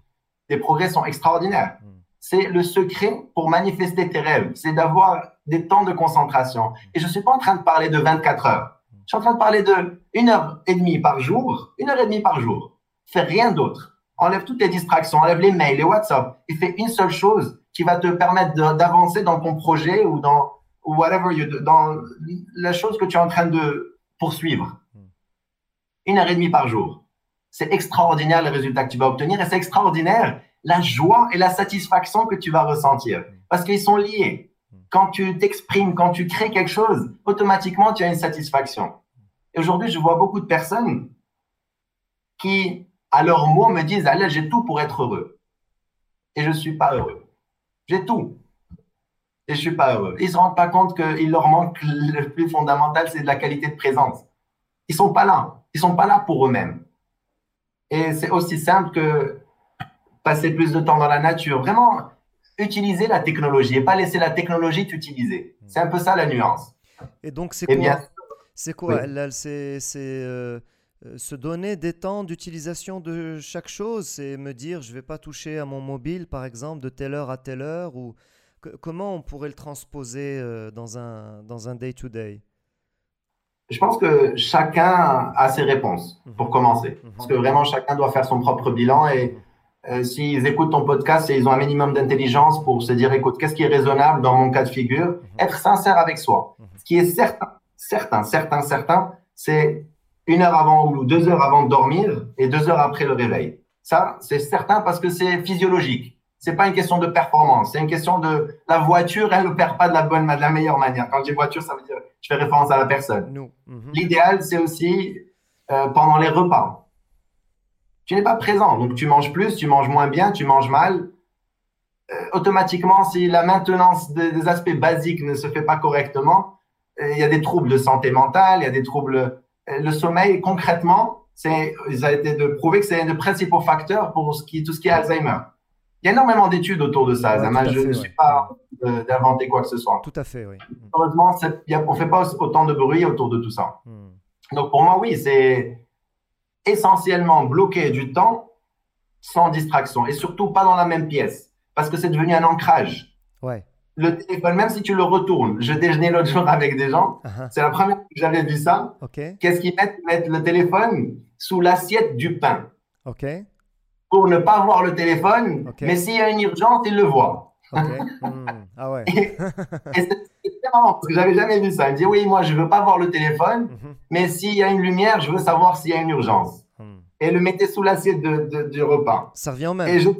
les progrès sont extraordinaires. Mm. C'est le secret pour manifester tes rêves, c'est d'avoir des temps de concentration. Et je ne suis pas en train de parler de 24 heures. Je suis en train de parler de une heure et demie par jour, une heure et demie par jour. Fais rien d'autre. Enlève toutes les distractions, enlève les mails, les WhatsApp et fais une seule chose qui va te permettre d'avancer dans ton projet ou dans whatever, you, dans la chose que tu es en train de poursuivre. Une heure et demie par jour. C'est extraordinaire les résultats que tu vas obtenir et c'est extraordinaire la joie et la satisfaction que tu vas ressentir parce qu'ils sont liés. Quand tu t'exprimes, quand tu crées quelque chose, automatiquement tu as une satisfaction. Et aujourd'hui, je vois beaucoup de personnes qui, à leur mot, me disent Allez, j'ai tout pour être heureux. Et je ne suis pas heureux. J'ai tout. Et je ne suis pas heureux. Ils ne se rendent pas compte qu'il leur manque le plus fondamental, c'est de la qualité de présence. Ils ne sont pas là. Ils ne sont pas là pour eux-mêmes. Et c'est aussi simple que passer plus de temps dans la nature. Vraiment, utiliser la technologie et pas laisser la technologie t'utiliser. C'est un peu ça la nuance. Et donc, c'est quoi C'est quoi C'est euh, euh, se donner des temps d'utilisation de chaque chose. C'est me dire, je vais pas toucher à mon mobile, par exemple, de telle heure à telle heure. Ou comment on pourrait le transposer euh, dans un dans un day to day? Je pense que chacun a ses réponses pour mhm. commencer. Mhm. Parce que vraiment, chacun doit faire son propre bilan et euh, s'ils écoutent ton podcast et ils ont un minimum d'intelligence pour se dire, écoute, qu'est-ce qui est raisonnable dans mon cas de figure? Mhm. Être sincère avec soi. Ce qui est certain, certain, certain, certain, c'est une heure avant ou deux heures avant de dormir et deux heures après le réveil. Ça, c'est certain parce que c'est physiologique. C'est pas une question de performance, c'est une question de la voiture, elle ne perd pas de la bonne, de la meilleure manière. Quand je dis voiture, ça veut dire je fais référence à la personne. L'idéal, c'est aussi euh, pendant les repas tu n'es pas présent. Donc, tu manges plus, tu manges moins bien, tu manges mal. Euh, automatiquement, si la maintenance des, aspects basiques ne se fait pas correctement, euh, il y a des troubles de santé mentale, il y a des troubles. Le sommeil, concrètement, c'est, ça a été de prouver que c'est un des principaux facteurs pour ce qui, tout ce qui est Alzheimer. Il y a énormément d'études autour de ça. je ne suis pas d'inventer quoi que ce soit. Tout à fait, oui. Heureusement, on ne fait pas autant de bruit autour de tout ça. Hmm. Donc, pour moi, oui, c'est essentiellement bloquer du temps sans distraction et surtout pas dans la même pièce parce que c'est devenu un ancrage. Ouais. Le téléphone, même si tu le retournes, je déjeunais l'autre jour avec des gens, uh-huh. c'est la première fois que j'avais vu ça. Qu'est-ce qu'ils mettent? Mettre le téléphone sous l'assiette du pain. Ok. Pour ne pas voir le téléphone, mais s'il y a une urgence, ils le voient. Hmm. Ah ouais. et, c'est marrant parce que j'avais jamais vu ça. Il me dit oui, moi je veux pas voir le téléphone, mhm. mais s'il y a une lumière, je veux savoir s'il y a une urgence. Hmm. Et le mettait sous l'assiette de, du repas. Ça revient au même. Et je,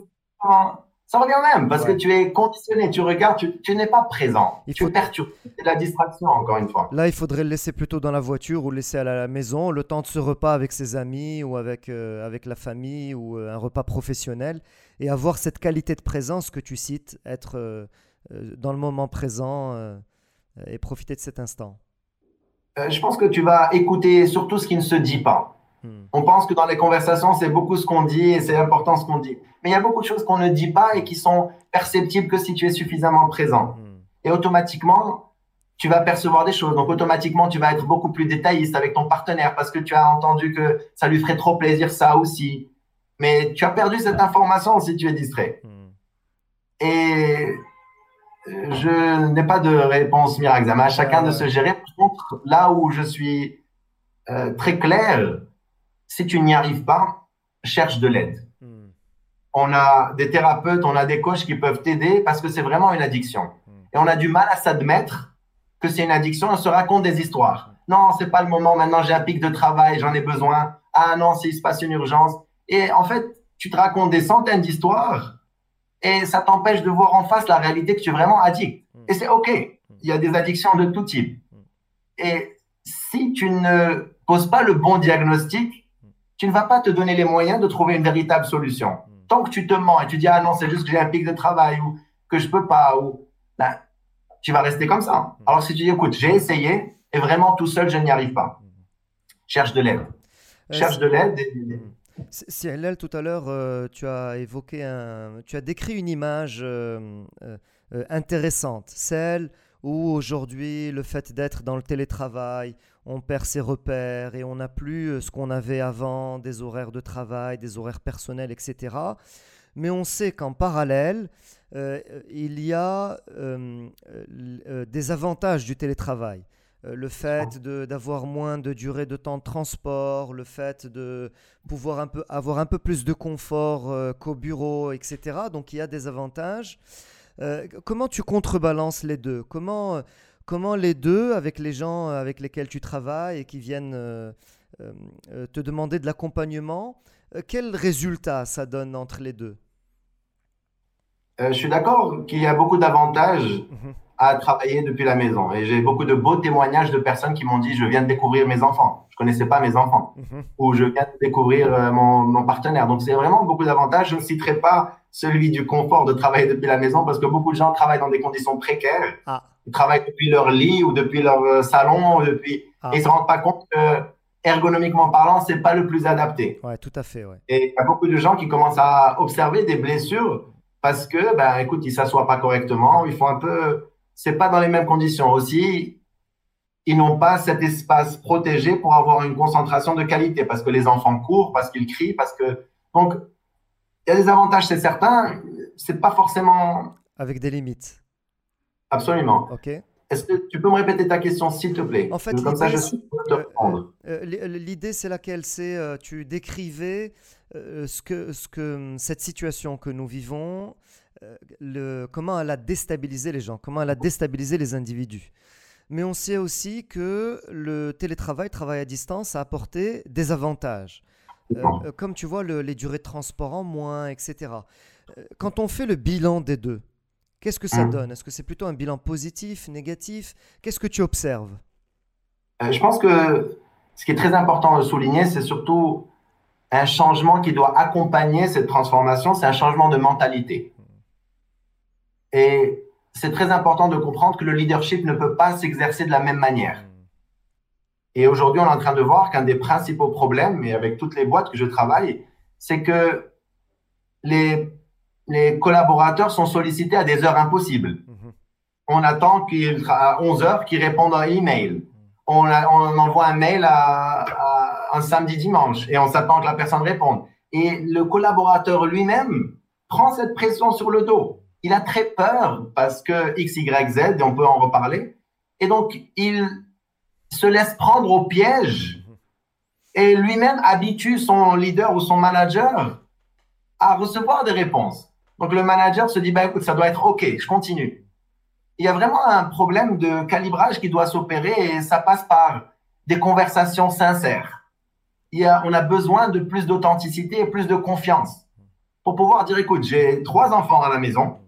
ça revient même parce que tu es conditionné, tu regardes, tu, n'es pas présent. Il tu faut... perturbes. C'est la distraction, encore une fois. Là, il faudrait le laisser plutôt dans la voiture ou le laisser à la maison, le temps de ce repas avec ses amis ou avec, euh, avec la famille ou euh, un repas professionnel et avoir cette qualité de présence que tu cites, être euh, dans le moment présent et profiter de cet instant. je pense que tu vas écouter surtout ce qui ne se dit pas. Hmm. On pense que dans les conversations, c'est beaucoup ce qu'on dit et c'est important ce qu'on dit. Mais il y a beaucoup de choses qu'on ne dit pas et qui sont perceptibles que si tu es suffisamment présent. Hmm. Et automatiquement, tu vas percevoir des choses. Donc automatiquement, tu vas être beaucoup plus détailliste avec ton partenaire parce que tu as entendu que ça lui ferait trop plaisir ça aussi. Mais tu as perdu cette information si tu es distrait. Hmm. Et je n'ai pas de réponse miracle. À chacun de se gérer. Par contre, là où je suis euh, très clair, si tu n'y arrives pas, cherche de l'aide. Hmm. On a des thérapeutes, on a des coachs qui peuvent t'aider parce que c'est vraiment une addiction. Hmm. Et on a du mal à s'admettre que c'est une addiction. On se raconte des histoires. Non, c'est pas le moment. Maintenant, j'ai un pic de travail, j'en ai besoin. Ah non, s'il se passe une urgence. Et en fait, tu te racontes des centaines d'histoires et ça t'empêche de voir en face la réalité que tu es vraiment addict. Hmm. Et c'est OK. Il y a des addictions de tout type. Et si tu ne poses pas le bon diagnostic, tu ne vas pas te donner les moyens de trouver une véritable solution. Hmm. Tant que tu te mens et tu dis, ah non, c'est juste que j'ai un pic de travail ou que je peux pas, ou, ben, tu vas rester comme ça. Hmm. Alors si tu dis, écoute, j'ai essayé et vraiment tout seul, je n'y arrive pas. Hmm. Cherche de l'aide. Euh, Cherche de l'aide. Et... tout à l'heure, euh, tu as évoqué un, tu as décrit une image euh, intéressante, celle où aujourd'hui le fait d'être dans le télétravail, on perd ses repères et on n'a plus euh, ce qu'on avait avant, des horaires de travail, des horaires personnels, etc. Mais on sait qu'en parallèle, euh, il y a euh, des avantages du télétravail. le fait d'avoir moins de durée de temps de transport, le fait de pouvoir un peu, avoir un peu plus de confort qu'au bureau, etc. Donc il y a des avantages. comment tu contrebalances les deux? Comment Comment les deux, avec les gens avec lesquels tu travailles et qui viennent euh, euh, te demander de l'accompagnement, euh, quel résultat ça donne entre les deux? Je suis d'accord qu'il y a beaucoup d'avantages mhm. à travailler depuis la maison. Et j'ai beaucoup de beaux témoignages de personnes qui m'ont dit, je viens de découvrir mes enfants. Je connaissais pas mes enfants. Mhm. Ou je viens de découvrir mon, mon partenaire. Donc c'est vraiment beaucoup d'avantages. Je ne citerai pas celui du confort de travailler depuis la maison parce que beaucoup de gens travaillent dans des conditions précaires. Ah ils travaillent depuis leur lit ou depuis leur euh, salon, ou depuis, ah. et ils se rendent pas compte que, ergonomiquement parlant, c'est pas le plus adapté. Ouais, tout à fait, ouais. Et il y a beaucoup de gens qui commencent à observer des blessures parce que, ben, écoute, ils s'assoient pas correctement, ils font un peu, c'est pas dans les mêmes conditions. Aussi, ils n'ont pas cet espace protégé pour avoir une concentration de qualité parce que les enfants courent, parce qu'ils crient, parce que, donc, il y a des avantages, c'est certain, c'est pas forcément. Avec des limites. Absolument. Ok. Est-ce que tu peux me répéter ta question, s'il te plaît? En fait, comme ça, je suis euh, euh, L'idée, c'est laquelle? C'est euh, tu décrivais ce que, ce que cette situation que nous vivons, le, comment elle a déstabilisé les gens, comment elle a déstabilisé les individus. Mais on sait aussi que le télétravail, travail à distance, a apporté des avantages. comme tu vois, les durées de transport en moins, etc. Quand on fait le bilan des deux, Qu'est-ce que ça mmh. donne? Est-ce que c'est plutôt un bilan positif, négatif? Qu'est-ce que tu observes? Euh, Je pense que ce qui est très important de souligner, c'est surtout un changement qui doit accompagner cette transformation, c'est un changement de mentalité. Et c'est très important de comprendre que le leadership ne peut pas s'exercer de la même manière. Et aujourd'hui, on est en train de voir qu'un des principaux problèmes, et avec toutes les boîtes que je travaille, c'est que les les collaborateurs sont sollicités à des heures impossibles. Mhm. On attend qu'il à 11 heures qu'ils répondent à un email. On, on, envoie un mail à, un samedi dimanche et on s'attend que la personne réponde. Et le collaborateur lui-même prend cette pression sur le dos. Il a très peur parce que X, Y, Z, et on peut en reparler. Et donc, il se laisse prendre au piège et lui-même habitue son leader ou son manager à recevoir des réponses. Donc le manager se dit, bah, écoute, ça doit être OK, je continue. Il y a vraiment un problème de calibrage qui doit s'opérer et ça passe par des conversations sincères. Il y a, on a besoin de plus d'authenticité et plus de confiance pour pouvoir dire, écoute, j'ai trois enfants à la maison,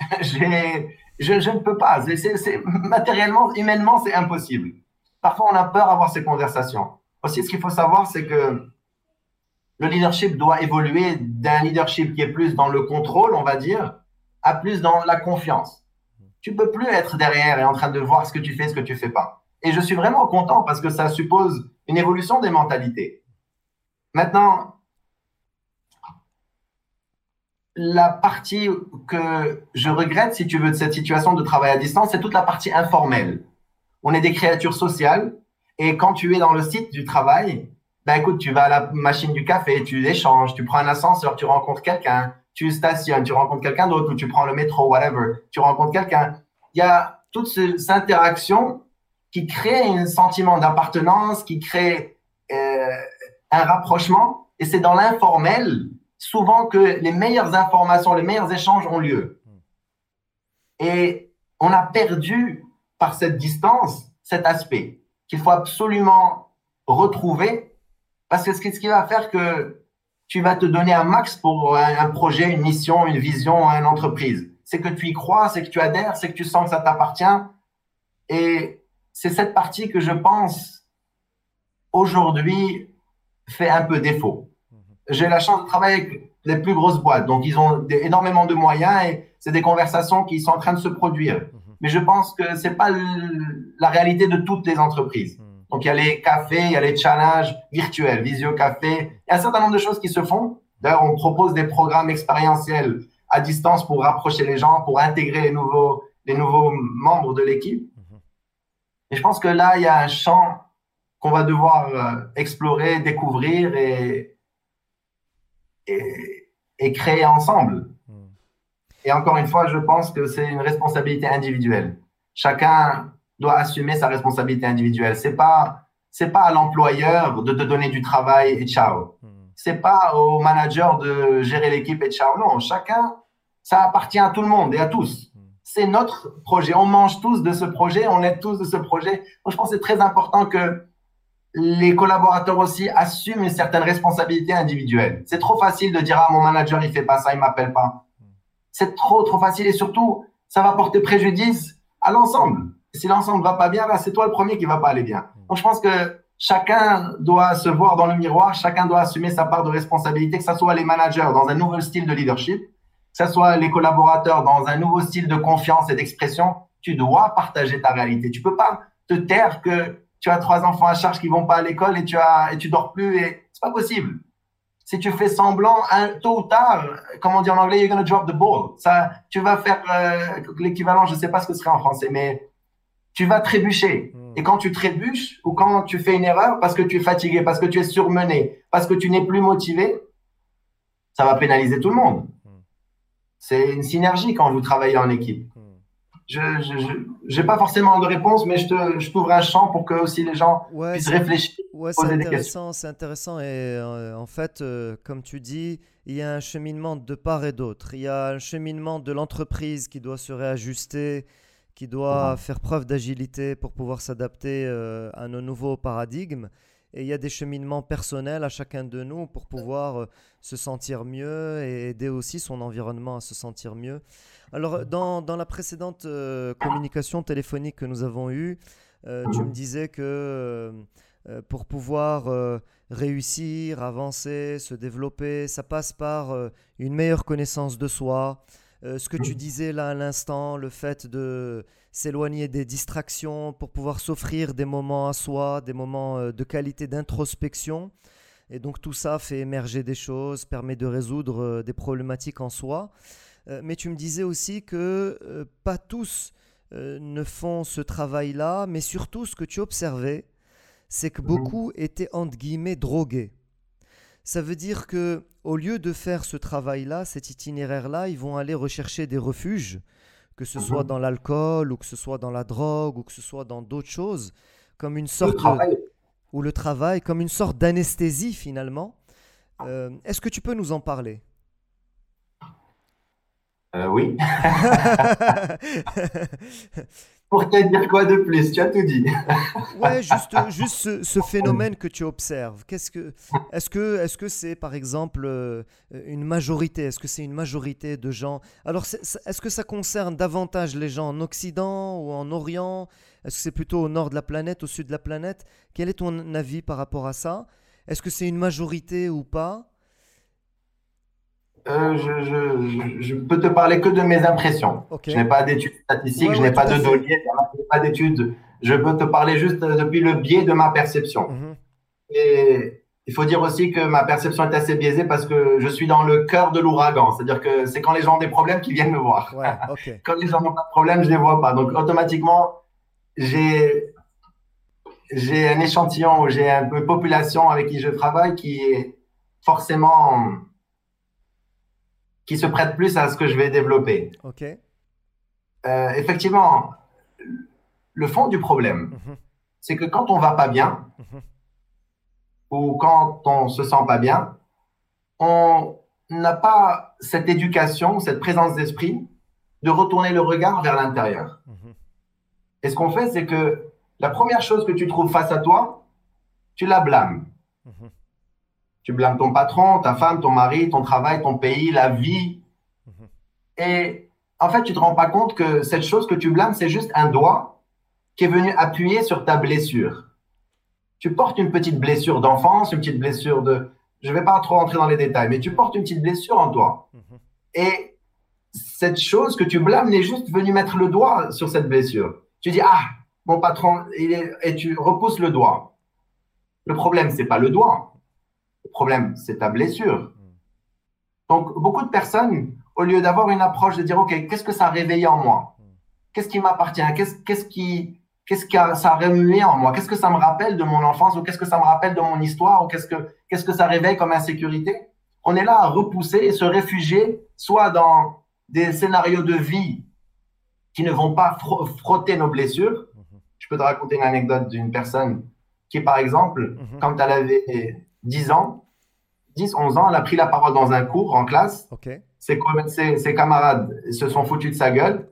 je, ne peux pas, c'est, matériellement, humainement, c'est impossible. Parfois, on a peur d'avoir ces conversations. Aussi, ce qu'il faut savoir, c'est que le leadership doit évoluer d'un leadership qui est plus dans le contrôle, on va dire, à plus dans la confiance. Tu peux plus être derrière et en train de voir ce que tu fais, ce que tu fais pas. Et je suis vraiment content parce que ça suppose une évolution des mentalités. Maintenant, la partie que je regrette, si tu veux, de cette situation de travail à distance, c'est toute la partie informelle. On est des créatures sociales et quand tu es dans le site du travail, ben écoute, tu vas à la machine du café, tu échanges, tu prends un ascenseur, tu rencontres quelqu'un, tu stationnes, tu rencontres quelqu'un d'autre ou tu prends le métro, whatever, tu rencontres quelqu'un. Il y a toutes ces interactions qui créent un sentiment d'appartenance, qui créent euh, un rapprochement. Et c'est dans l'informel souvent que les meilleures informations, les meilleurs échanges ont lieu. Et on a perdu par cette distance cet aspect qu'il faut absolument retrouver parce que ce qui va faire que tu vas te donner un max pour un, projet, une mission, une vision, une entreprise. C'est que tu y crois, c'est que tu adhères, c'est que tu sens que ça t'appartient. Et c'est cette partie que je pense aujourd'hui fait un peu défaut. Mhm. J'ai la chance de travailler avec les plus grosses boîtes, donc ils ont énormément de moyens et c'est des conversations qui sont en train de se produire. Mhm. Mais je pense que c'est pas la réalité de toutes les entreprises. Donc, il y a les cafés, il y a les challenges virtuels, visio café. Il y a un certain nombre de choses qui se font. D'ailleurs, on propose des programmes expérientiels à distance pour rapprocher les gens, pour intégrer les nouveaux, les nouveaux membres de l'équipe. Mhm. Et je pense que là, il y a un champ qu'on va devoir euh, explorer, découvrir et, et, créer ensemble. Mhm. Et encore une fois, je pense que c'est une responsabilité individuelle. Chacun doit assumer sa responsabilité individuelle. C'est pas c'est pas à l'employeur de te donner du travail et ciao. Mhm. C'est pas au manager de gérer l'équipe et ciao. Non, chacun ça appartient à tout le monde et à tous c'est notre projet. On mange tous de ce projet, on est tous de ce projet. je pense que c'est très important que les collaborateurs aussi assument une certaine responsabilité individuelle. C'est trop facile de dire ah mon manager il fait pas ça, il m'appelle pas. C'est trop trop facile et surtout ça va porter préjudice à l'ensemble. Si l'ensemble va pas bien, là c'est toi le premier qui va pas aller bien. Donc je pense que chacun doit se voir dans le miroir, chacun doit assumer sa part de responsabilité, que ce soit les managers dans un nouveau style de leadership, que ce soit les collaborateurs dans un nouveau style de confiance et d'expression, tu dois partager ta réalité. Tu peux pas te taire que tu as trois enfants à charge qui vont pas à l'école et tu as et tu dors plus et c'est pas possible. Si tu fais semblant, un, tôt ou tard, comme on dit en anglais, you're gonna drop the ball. Ça, tu vas faire euh, l'équivalent, je sais pas ce que ce serait en français, mais tu vas trébucher. Hmm. Et quand tu trébuches ou quand tu fais une erreur parce que tu es fatigué, parce que tu es surmené, parce que tu n'es plus motivé, ça va pénaliser tout le monde. C'est une synergie quand vous travaillez en équipe. Je n'ai pas forcément de réponse, mais je t'ouvre un champ pour que aussi les gens puissent réfléchir. Ouais, c'est intéressant, c'est intéressant. Et euh, en fait, euh, comme tu dis, il y a un cheminement de part et d'autre. Il y a un cheminement de l'entreprise qui doit se réajuster, qui doit faire preuve d'agilité pour pouvoir s'adapter euh, à nos nouveaux paradigmes et il y a des cheminements personnels à chacun de nous pour pouvoir euh, se sentir mieux et aider aussi son environnement à se sentir mieux. Alors, dans, dans la précédente euh, communication téléphonique que nous avons eue, tu me disais que pour pouvoir réussir, avancer, se développer, ça passe par une meilleure connaissance de soi. Ce que tu disais là à l'instant, le fait de s'éloigner des distractions pour pouvoir s'offrir des moments à soi, des moments euh, de qualité d'introspection. Et donc tout ça fait émerger des choses, permet de résoudre euh, des problématiques en soi. Euh, mais tu me disais aussi que pas tous ne font ce travail-là, mais surtout ce que tu observais, c'est que beaucoup étaient entre guillemets drogués. Ça veut dire que au lieu de faire ce travail-là, cet itinéraire-là, ils vont aller rechercher des refuges que ce soit mhm. dans l'alcool ou que ce soit dans la drogue ou que ce soit dans d'autres choses, comme une sorte ou le travail, comme une sorte d'anesthésie finalement. Euh, est-ce que tu peux nous en parler? Euh, Oui. Pour te dire quoi de plus Tu as tout dit. ouais, juste, juste ce, phénomène que tu observes. Qu'est-ce que, est-ce que, est-ce que c'est par exemple euh, une majorité? Est-ce que c'est une majorité de gens? Alors, est-ce que ça concerne davantage les gens en Occident ou en Orient? Est-ce que c'est plutôt au nord de la planète, au sud de la planète? Quel est ton avis par rapport à ça? Est-ce que c'est une majorité ou pas? Euh, je, je, peux te parler que de mes impressions. Je n'ai pas d'études statistiques, je n'ai pas de données, je n'ai pas d'études. Je peux te parler juste depuis le biais de ma perception. Mhm. Et il faut dire aussi que ma perception est assez biaisée parce que je suis dans le cœur de l'ouragan. C'est-à-dire que c'est quand les gens ont des problèmes qu'ils viennent me voir. quand les gens n'ont pas de problème, je ne les vois pas. Donc automatiquement, j'ai j'ai un échantillon, j'ai une population avec qui je travaille qui est forcément qui se prête plus à ce que je vais développer. Ok. Euh, effectivement, le fond du problème, mhm. c'est que quand on va pas bien, mhm. ou quand on se sent pas bien, on n'a pas cette éducation, cette présence d'esprit de retourner le regard vers l'intérieur. Mhm. Et ce qu'on fait, c'est que la première chose que tu trouves face à toi, tu la blâmes. Tu blâmes ton patron, ta femme, ton mari, ton travail, ton pays, la vie. Mhm. Et en fait, tu te rends pas compte que cette chose que tu blâmes, c'est juste un doigt qui est venu appuyer sur ta blessure. Tu portes une petite blessure d'enfance, une petite blessure de... Je ne vais pas trop rentrer dans les détails, mais tu portes une petite blessure en toi. Mhm. Et cette chose que tu blâmes est juste venu mettre le doigt sur cette blessure. Tu dis, ah, mon patron, il est... et tu repousses le doigt. Le problème, c'est pas le doigt problème, c'est ta blessure. Donc, beaucoup de personnes, au lieu d'avoir une approche de dire, OK, qu'est-ce que ça a réveillé en moi? Qu'est-ce qui m'appartient? Qu'est-ce qu'est-ce qui qu'est-ce que ça a remué en moi? Qu'est-ce que ça me rappelle de mon enfance ou qu'est-ce que ça me rappelle de mon histoire ou qu'est-ce que qu'est-ce que ça réveille comme insécurité? On est là à repousser et se réfugier soit dans des scénarios de vie qui ne vont pas frotter nos blessures. Mhm. Je peux te raconter une anecdote d'une personne qui, par exemple, mhm. quand elle avait 10 ans, 10, 11 ans, elle a pris la parole dans un cours en classe. Ses, ses, camarades se sont foutus de sa gueule.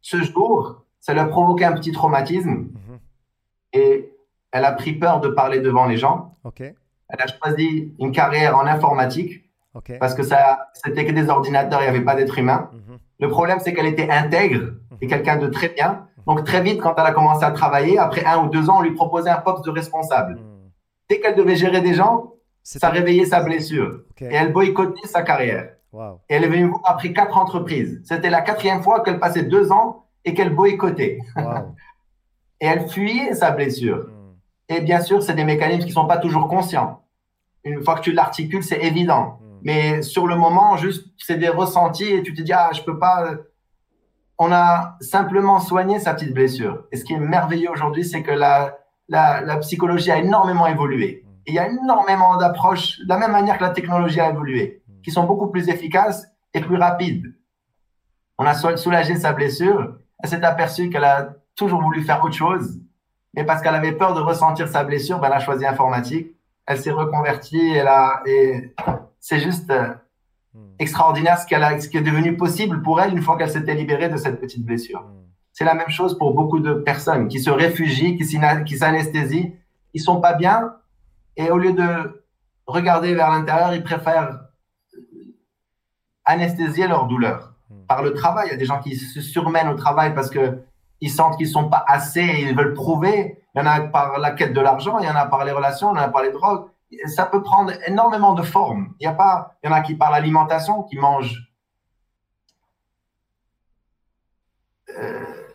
Ce jour, ça lui a provoqué un petit traumatisme. Mhm. Et elle a pris peur de parler devant les gens. Elle a choisi une carrière en informatique parce que ça, c'était que des ordinateurs, il n'y avait pas d'être humain. Mhm. Le problème, c'est qu'elle était intègre et mhm. quelqu'un de très bien. Donc, très vite, quand elle a commencé à travailler, après un ou deux ans, on lui proposait un poste de responsable. Dès qu'elle devait gérer des gens, ça réveillait sa blessure. Et elle boycottait sa carrière. Et elle est venue après quatre entreprises. C'était la quatrième fois qu'elle passait deux ans et qu'elle boycottait. et elle fuyait sa blessure. Hmm. Et bien sûr, c'est des mécanismes qui ne sont pas toujours conscients. Une fois que tu l'articules, c'est évident. Hmm. Mais sur le moment, juste, c'est des ressentis et tu te dis, ah, je peux pas. On a simplement soigné sa petite blessure. Et ce qui est merveilleux aujourd'hui, c'est que la, la, la psychologie a énormément évolué il y a énormément d'approches, de la même manière que la technologie a évolué, qui sont beaucoup plus efficaces et plus rapides. On a soulagé sa blessure. Elle s'est aperçue qu'elle a toujours voulu faire autre chose. Mais parce qu'elle avait peur de ressentir sa blessure, ben, elle a choisi informatique. Elle s'est reconvertie. Elle a, et c'est juste euh, hmm. extraordinaire ce, qu'elle a, ce qui est devenu possible pour elle une fois qu'elle s'était libérée de cette petite blessure. C'est la même chose pour beaucoup de personnes qui se réfugient, qui s'anesthésient. Ils sont pas bien, et au lieu de regarder vers l'intérieur, ils préfèrent anesthésier leur douleur hmm. par le travail. Il y a des gens qui se surmènent au travail parce qu'ils sentent qu'ils ne sont pas assez et ils veulent prouver. Il y en a par la quête de l'argent, il y en a par les relations, il y en a par les drogues. Ça peut prendre énormément de formes. Il y, a pas, il y en a qui par l'alimentation, qui mangent. Euh,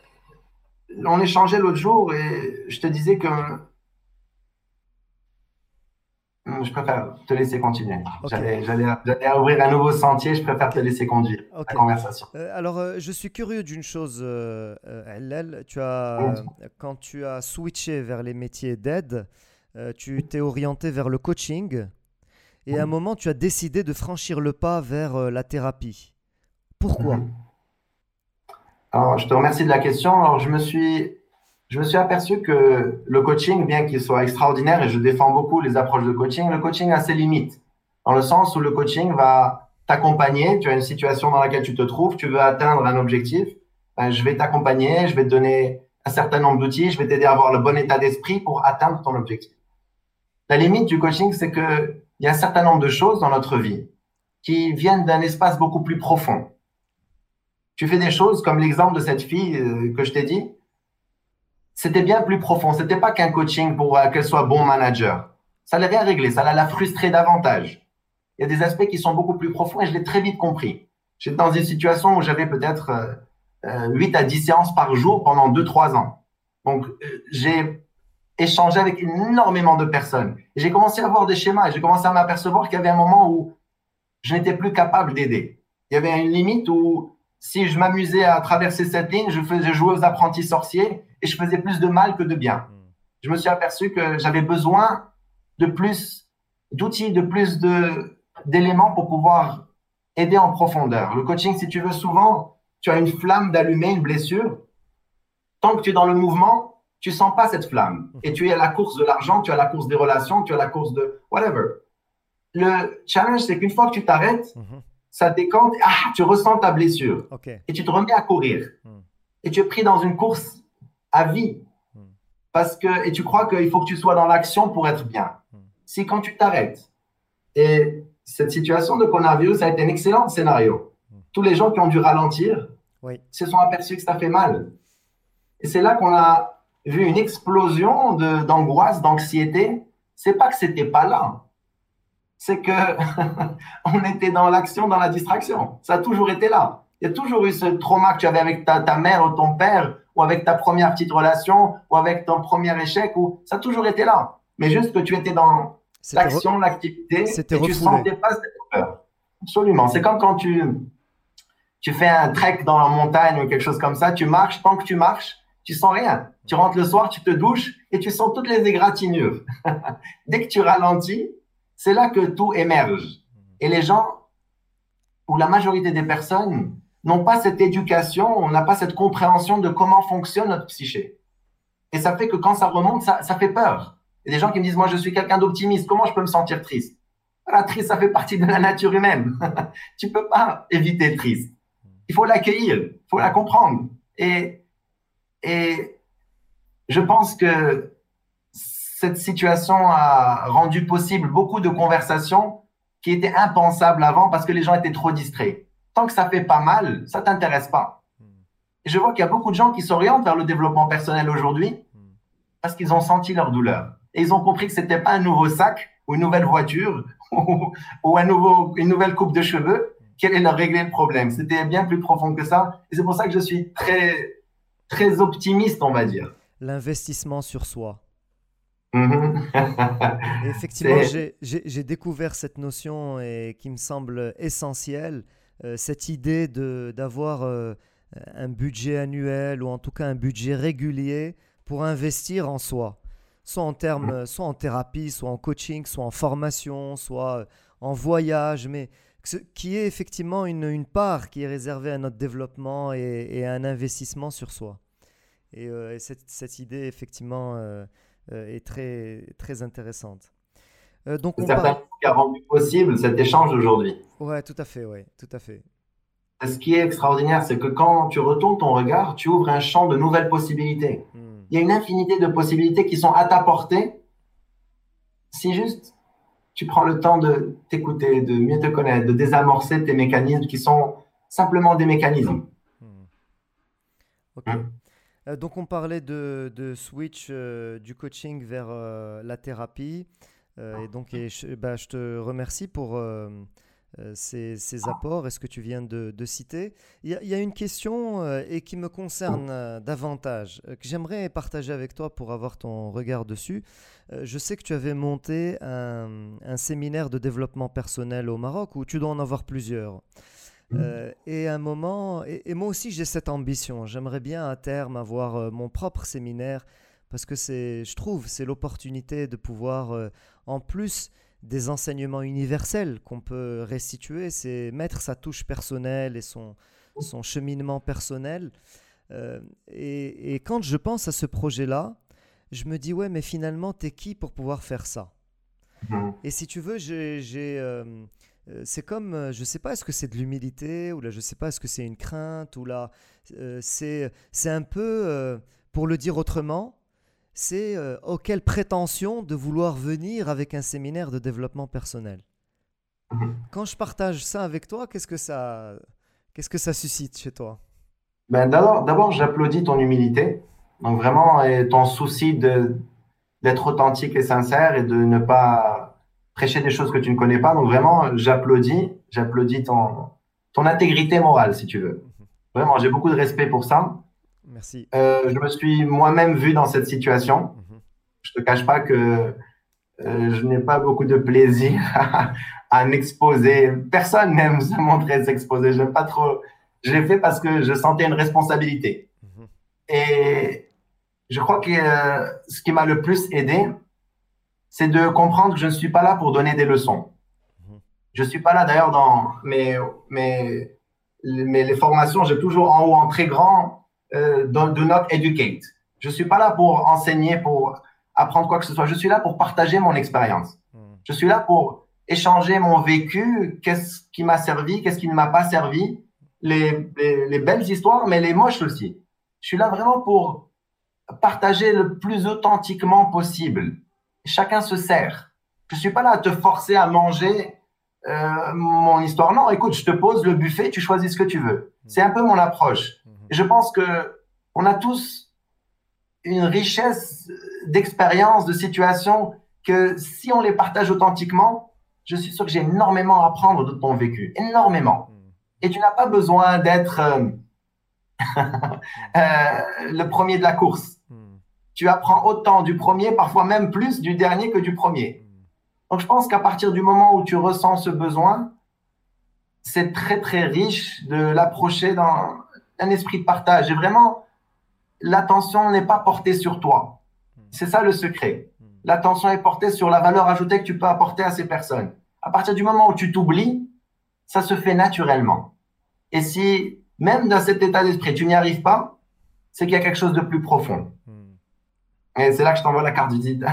on échangeait l'autre jour et je te disais que je préfère te laisser continuer. J'allais ouvrir un nouveau sentier, je préfère te laisser conduire la conversation. Euh, alors, euh, je suis curieux d'une chose, euh, Tu as, quand tu as switché vers les métiers d'aide, tu t'es orienté vers le coaching et à un moment, tu as décidé de franchir le pas vers la thérapie. Pourquoi? Mhm. Alors, je te remercie de la question. Alors, je me suis je me suis aperçu que le coaching, bien qu'il soit extraordinaire, et je défends beaucoup les approches de coaching, le coaching a ses limites. Dans le sens où le coaching va t'accompagner, tu as une situation dans laquelle tu te trouves, tu veux atteindre un objectif, ben, je vais t'accompagner, je vais te donner un certain nombre d'outils, je vais t'aider à avoir le bon état d'esprit pour atteindre ton objectif. La limite du coaching, c'est qu'il y a un certain nombre de choses dans notre vie qui viennent d'un espace beaucoup plus profond. Tu fais des choses comme l'exemple de cette fille euh, que je t'ai dit, c'était bien plus profond. C'était pas qu'un coaching pour euh, qu'elle soit bon manager. Ça l'avait rien réglé, ça l'a frustré davantage. Il y a des aspects qui sont beaucoup plus profonds et je l'ai très vite compris. J'étais dans une situation où j'avais peut-être euh, 8 euh, à 10 séances par jour pendant 2-3 ans. Donc, j'ai échangé avec énormément de personnes. J'ai commencé à voir des schémas et j'ai commencé à m'apercevoir qu'il y avait un moment où je n'étais plus capable d'aider. Il y avait une limite où si je m'amusais à traverser cette ligne, je faisais jouer aux apprentis sorciers et je faisais plus de mal que de bien. Je me suis aperçu que j'avais besoin de plus d'outils, de plus d'éléments pour pouvoir aider en profondeur. Le coaching, si tu veux, souvent, tu as une flamme d'allumer, une blessure. Tant que tu es dans le mouvement, tu sens pas cette flamme. Et tu es à la course de l'argent, tu es à la course des relations, tu es à la course de whatever. Le challenge, c'est qu'une fois que tu t'arrêtes, hmm. Ça décante, ah, tu ressens ta blessure. Et tu te remets à courir. Et tu es pris dans une course à vie. Hmm. Parce que, et tu crois qu'il faut que tu sois dans l'action pour être bien. Hmm. Si quand tu t'arrêtes, et cette situation de coronavirus a été un excellent scénario. Hmm. Tous les gens qui ont dû ralentir se sont aperçus que ça fait mal. Et c'est là qu'on a vu une explosion d'angoisse, d'anxiété. C'est pas que c'était pas là. C'est que on était dans l'action, dans la distraction. Ça a toujours été là. Il y a toujours eu ce trauma que tu avais avec ta, ta mère ou ton père ou avec ta première petite relation, ou avec ton premier échec, ou ça a toujours été là. Mais juste que tu étais dans l'action, l'activité, et tu ne sentais pas cette peur. Absolument. C'est comme quand tu, tu fais un trek dans la montagne ou quelque chose comme ça, tu marches, tant que tu marches, tu sens rien. Tu rentres le soir, tu te douches et tu sens toutes les égratignures. Dès que tu ralentis, c'est là que tout émerge. Et les gens, ou la majorité des personnes, n'ont pas cette éducation, on n'a pas cette compréhension de comment fonctionne notre psyché. Et ça fait que quand ça remonte, ça, fait peur. Il y a des gens qui me disent, moi, je suis quelqu'un d'optimiste, comment je peux me sentir triste? La triste, ça fait partie de la nature humaine. tu peux pas éviter triste. Il faut l'accueillir, il faut la comprendre. Et, et je pense que cette situation a rendu possible beaucoup de conversations qui étaient impensables avant parce que les gens étaient trop distraits. Tant que ça fait pas mal, ça t'intéresse pas. Et je vois qu'il y a beaucoup de gens qui s'orientent vers le développement personnel aujourd'hui parce qu'ils ont senti leur douleur. Et ils ont compris que c'était pas un nouveau sac ou une nouvelle voiture ou, un nouveau, une nouvelle coupe de cheveux qui allait leur régler le problème? C'était bien plus profond que ça. Et c'est pour ça que je suis très, très optimiste, on va dire. L'investissement sur soi. Mm-hmm. effectivement, j'ai découvert cette notion et qui me semble essentielle, euh, cette idée d'avoir euh, un budget annuel ou en tout cas un budget régulier pour investir en soi, soit en termes, mm. soit en thérapie, soit en coaching, soit en formation, soit euh, en voyage, mais qui est effectivement une, une, part qui est réservée à notre développement et, à un investissement sur soi. Et, cette, cette, idée, effectivement, est très, très intéressante. Euh, donc on parle... qui a rendu possible cet échange aujourd'hui. Ouais, tout à fait, ouais, tout à fait. Ce qui est extraordinaire, c'est que quand tu retournes ton regard, tu ouvres un champ de nouvelles possibilités. Hmm. Il y a une infinité de possibilités qui sont à ta portée. Si juste tu prends le temps de t'écouter, de mieux te connaître, de désamorcer tes mécanismes qui sont simplement des mécanismes. Hmm. Hmm. Euh, donc on parlait de, switch euh, du coaching vers euh, la thérapie. et donc je, bah, je, te remercie pour ces, apports et ce que tu viens de, citer. Il y, a une question et qui me concerne davantage, que j'aimerais partager avec toi pour avoir ton regard dessus. je sais que tu avais monté un, un, séminaire de développement personnel au Maroc où tu dois en avoir plusieurs. Mm. Euh, et un moment, et, moi aussi j'ai cette ambition. J'aimerais bien à terme avoir euh, mon propre séminaire parce que c'est, je trouve, c'est l'opportunité de pouvoir, euh, en plus des enseignements universels qu'on peut restituer, c'est mettre sa touche personnelle et son, son cheminement personnel. Et, et, quand je pense à ce projet-là, je me dis ouais, mais finalement, t'es qui pour pouvoir faire ça? Mm. Et si tu veux, j'ai c'est comme, euh, je ne sais pas, est-ce que c'est de l'humilité ou là, je ne sais pas, est-ce que c'est une crainte ou là, euh, c'est, c'est un peu, pour le dire autrement, c'est oh, quelle prétention de vouloir venir avec un séminaire de développement personnel. Mhm. Quand je partage ça avec toi, qu'est-ce que ça, qu'est-ce que ça suscite chez toi? Ben d'abord, d'abord, j'applaudis ton humilité, donc vraiment et ton souci de, d'être authentique et sincère et de ne pas prêcher des choses que tu ne connais pas. Donc vraiment, j'applaudis, j'applaudis ton, ton intégrité morale, si tu veux. Vraiment, j'ai beaucoup de respect pour ça. Merci. Euh, je me suis moi-même vu dans cette situation. Mhm. Je te cache pas que euh, je n'ai pas beaucoup de plaisir à, m'exposer. Personne n'aime se montrer s'exposer. J'aime pas trop. Je l'ai fait parce que je sentais une responsabilité. Mhm. Et je crois que euh, ce qui m'a le plus aidé, c'est de comprendre que je ne suis pas là pour donner des leçons. Mhm. Je ne suis pas là d'ailleurs dans mes, mes, mes, les formations, j'ai toujours en haut en très grand euh, do, not educate. Je ne suis pas là pour enseigner, pour apprendre quoi que ce soit. Je suis là pour partager mon expérience. Mhm. Je suis là pour échanger mon vécu, qu'est-ce qui m'a servi, qu'est-ce qui ne m'a pas servi, les, les, les belles histoires, mais les moches aussi. Je suis là vraiment pour partager le plus authentiquement possible chacun se sert. Je suis pas là à te forcer à manger euh, mon histoire. Non, écoute, je te pose le buffet, tu choisis ce que tu veux. C'est un peu mon approche. Mhm. je pense que on a tous une richesse d'expériences, de situations que si on les partage authentiquement, je suis sûr que j'ai énormément à apprendre de ton vécu, énormément. Mhm. Et tu n'as pas besoin d'être euh, euh, le premier de la course tu apprends autant du premier, parfois même plus du dernier que du premier. Donc je pense qu'à partir du moment où tu ressens ce besoin, c'est très très riche de l'approcher dans un esprit de partage. Et vraiment, l'attention n'est pas portée sur toi. C'est ça le secret. L'attention est portée sur la valeur ajoutée que tu peux apporter à ces personnes. À partir du moment où tu t'oublies, ça se fait naturellement. Et si, même dans cet état d'esprit, tu n'y arrives pas, c'est qu'il y a quelque chose de plus profond. Et c'est là que je t'envoie la carte du visite.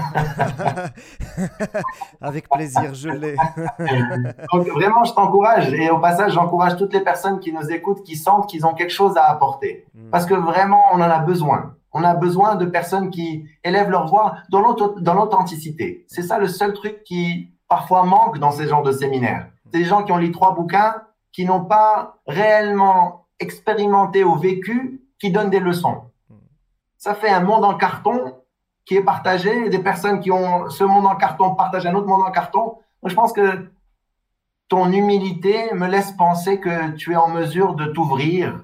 Avec plaisir, je l'ai. Donc vraiment, je t'encourage. Et au passage, j'encourage toutes les personnes qui nous écoutent, qui sentent qu'ils ont quelque chose à apporter. Hmm. Parce que vraiment, on en a besoin. On a besoin de personnes qui élèvent leur voix dans l'authenticité. C'est ça le seul truc qui parfois manque dans ces genres de séminaires. C'est des gens qui ont lu trois bouquins, qui n'ont pas réellement expérimenté ou vécu, qui donnent des leçons. Hmm. Ça fait un monde en carton qui est partagé, des personnes qui ont ce monde en carton partagent un autre monde en carton. je pense que ton humilité me laisse penser que tu es en mesure de t'ouvrir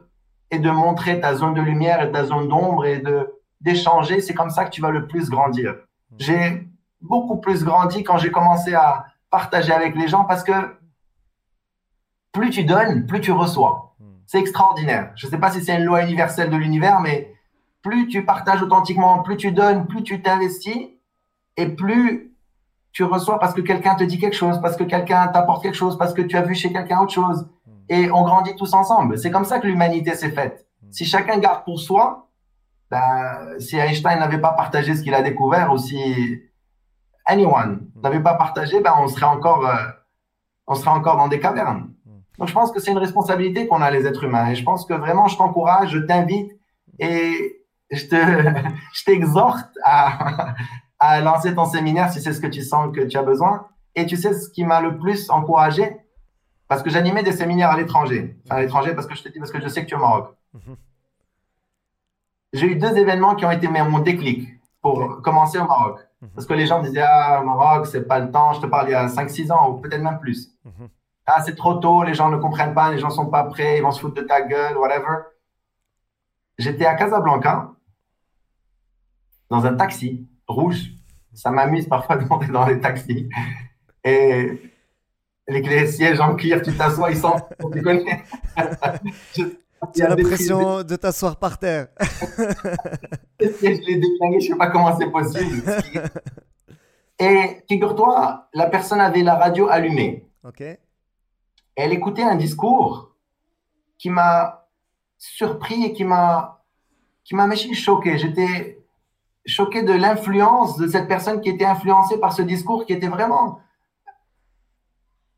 et de montrer ta zone de lumière et ta zone d'ombre et de d'échanger. C'est comme ça que tu vas le plus grandir. J'ai beaucoup plus grandi quand j'ai commencé à partager avec les gens parce que plus tu donnes, plus tu reçois. C'est extraordinaire. Je ne sais pas si c'est une loi universelle de l'univers, mais plus tu partages authentiquement, plus tu donnes, plus tu t'investis et plus tu reçois parce que quelqu'un te dit quelque chose, parce que quelqu'un t'apporte quelque chose, parce que tu as vu chez quelqu'un autre chose. Hmm. Et on grandit tous ensemble. C'est comme ça que l'humanité s'est faite. Hmm. Si chacun garde pour soi, ben, si Einstein n'avait pas partagé ce qu'il a découvert, ou si anyone hmm. n'avait pas partagé, ben, on serait encore, euh, on serait encore dans des cavernes. Donc, je pense que c'est une responsabilité qu'on a les êtres humains. Et je pense que vraiment, je t'encourage, je t'invite et je te, je t'exhorte à, à lancer ton séminaire si c'est ce que tu sens que tu as besoin. Et tu sais ce qui m'a le plus encouragé, parce que j'animais des séminaires à l'étranger. Enfin, à l'étranger, parce que je te dis, parce que je sais que tu es au Maroc. Mhm. J'ai eu deux événements qui ont été mon déclic pour commencer au Maroc. Mhm. Parce que les gens me disaient, ah, Maroc, c'est pas le temps. Je te parle il y a 5-6 ans, ou peut-être même plus. Mhm. Ah, c'est trop tôt, les gens ne comprennent pas, les gens sont pas prêts, ils vont se foutre de ta gueule, whatever. J'étais à Casablanca dans un taxi rouge. Ça m'amuse parfois de monter dans les taxis. Et les, sièges en cuir, tu t'assois, ils sont. Tu connais Tu as l'impression de t'asseoir par terre. les sièges, je l'ai je ne sais pas comment c'est possible. Et figure-toi, la personne avait la radio allumée. Ok. elle écoutait un discours qui m'a surpris et qui m'a qui m'a choqué. J'étais choqué de l'influence de cette personne qui était influencée par ce discours qui était vraiment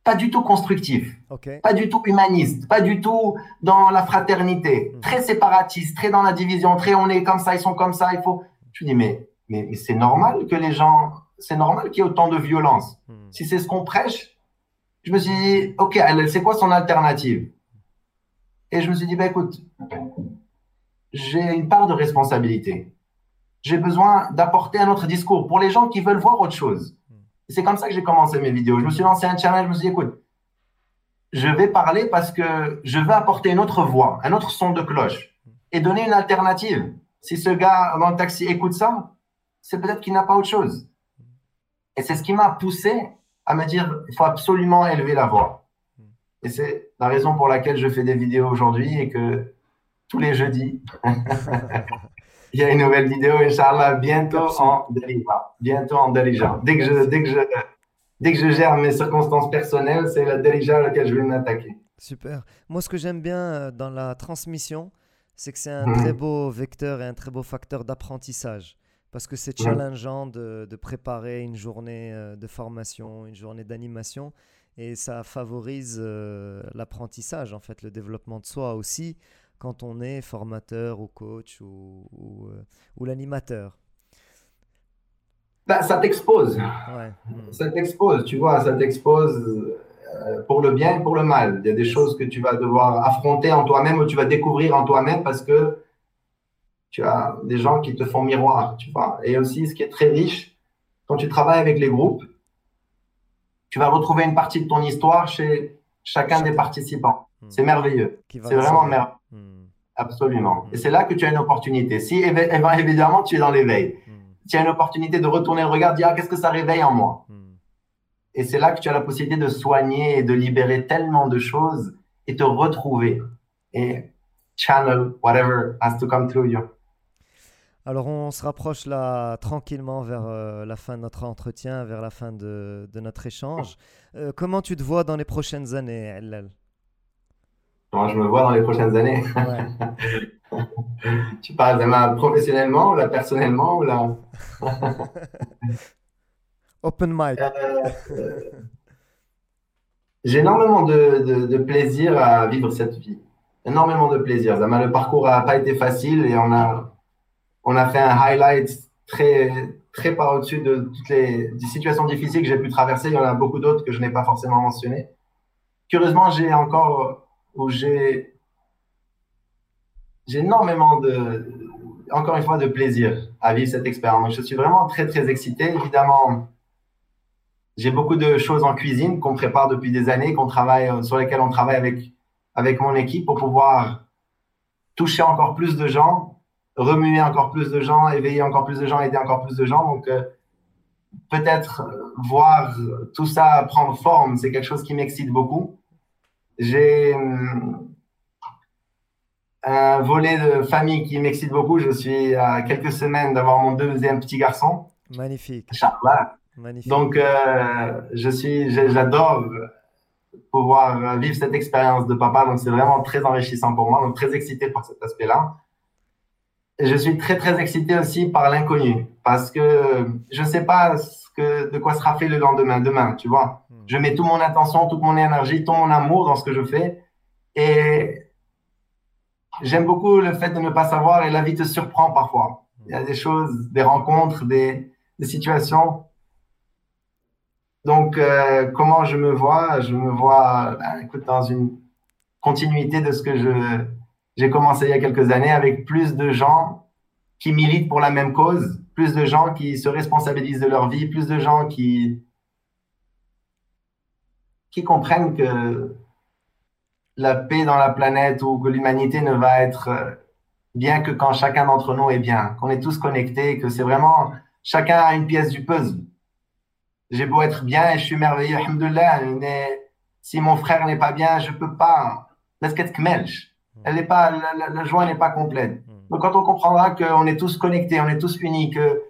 pas du tout constructif, pas du tout humaniste, pas du tout dans la fraternité, hmm. très séparatiste, très dans la division, très on est comme ça, ils sont comme ça, il faut. Je me dis mais mais, c'est normal que les gens, c'est normal qu'il y ait autant de violence. Hmm. Si c'est ce qu'on prêche, je me suis dit ok, c'est quoi son alternative? Et je me suis dit bah écoute, j'ai une part de responsabilité j'ai besoin d'apporter un autre discours pour les gens qui veulent voir autre chose. C'est comme ça que j'ai commencé mes vidéos. Je me suis lancé un challenge, je me suis dit, écoute, je vais parler parce que je veux apporter une autre voix, un autre son de cloche et donner une alternative. Si ce gars dans le taxi écoute ça, c'est peut-être qu'il n'a pas autre chose. Et c'est ce qui m'a poussé à me dire, il faut absolument élever la voix. Et c'est la raison pour laquelle je fais des vidéos aujourd'hui et que tous les jeudis, il y a une nouvelle vidéo, Inch'Allah, bientôt en Deliva. Bientôt en Delija. Dès que je, dès que je, dès que je gère mes circonstances personnelles, c'est la Delija à laquelle je vais m'attaquer. Super. Moi, ce que j'aime bien euh, dans la transmission, c'est que c'est un mhm. très beau vecteur et un très beau facteur d'apprentissage. Parce que c'est mhm. challengeant de, de, préparer une journée euh, de formation, une journée d'animation. Et ça favorise euh, l'apprentissage, en fait, le développement de soi aussi quand on est formateur ou coach ou, ou, euh, l'animateur bah, Ça t'expose. Ça t'expose, tu vois, ça t'expose euh, pour le bien et pour le mal. Il y a des choses que tu vas devoir affronter en toi-même ou tu vas découvrir en toi-même parce que tu as des gens qui te font miroir, tu vois. Et aussi, ce qui est très riche, quand tu travailles avec les groupes, tu vas retrouver une partie de ton histoire chez chacun des participants. Hmm. C'est merveilleux. C'est vraiment merveilleux. Hmm. Absolument. Hmm. Et c'est là que tu as une opportunité. Si évidemment tu es dans l'éveil, tu as une opportunité de retourner le regard, dire ah, qu'est-ce que ça réveille en moi? Et c'est là que tu as la possibilité de soigner et de libérer tellement de choses et te retrouver et channel whatever has to come through you. Alors on se rapproche là tranquillement vers euh, la fin de notre entretien, vers la fin de, de notre échange. Euh, comment tu te vois dans les prochaines années, Ellel Comment je me vois dans les prochaines années Tu parles de ma professionnellement ou là personnellement ou là? Open mic. Euh, j'ai énormément de, de, de, plaisir à vivre cette vie. Énormément de plaisir. Le parcours n'a pas été facile et on a, on a fait un highlight très, très par au-dessus de toutes les, situations difficiles que j'ai pu traverser. Il y en a beaucoup d'autres que je n'ai pas forcément mentionnées. Curieusement, j'ai encore, où j'ai, énormément de, encore une fois, de plaisir à vivre cette expérience. Je suis vraiment très, très excité. Évidemment, j'ai beaucoup de choses en cuisine qu'on prépare depuis des années, qu'on travaille, sur lesquelles on travaille avec, avec mon équipe pour pouvoir toucher encore plus de gens remuer encore plus de gens, éveiller encore plus de gens, aider encore plus de gens. Donc, euh, peut-être voir tout ça prendre forme, c'est quelque chose qui m'excite beaucoup. J'ai hum, un volet de famille qui m'excite beaucoup. Je suis à quelques semaines d'avoir mon deuxième petit garçon. Magnifique. Magnifique. Donc, euh, je suis, j'adore pouvoir vivre cette expérience de papa. Donc, c'est vraiment très enrichissant pour moi. Donc, très excité par cet aspect-là je suis très, très excité aussi par l'inconnu parce que je ne sais pas ce que, de quoi sera fait le lendemain, demain, tu vois. Je mets toute mon attention, toute mon énergie, tout mon amour dans ce que je fais et j'aime beaucoup le fait de ne pas savoir et la vie te surprend parfois. Il y a des choses, des rencontres, des, des situations. Donc, euh, comment je me vois? Je me vois, ben, écoute, dans une continuité de ce que je, j'ai commencé il y a quelques années avec plus de gens qui militent pour la même cause, plus de gens qui se responsabilisent de leur vie, plus de gens qui, qui comprennent que la paix dans la planète ou que l'humanité ne va être bien que quand chacun d'entre nous est bien, qu'on est tous connectés, que c'est vraiment chacun a une pièce du puzzle. J'ai beau être bien et je suis merveilleux, mais si mon frère n'est pas bien, je peux pas. Qu'être elle n'est pas, la, joie n'est pas complète. Hmm. Donc, quand on comprendra qu'on est tous connectés, on est tous unis, que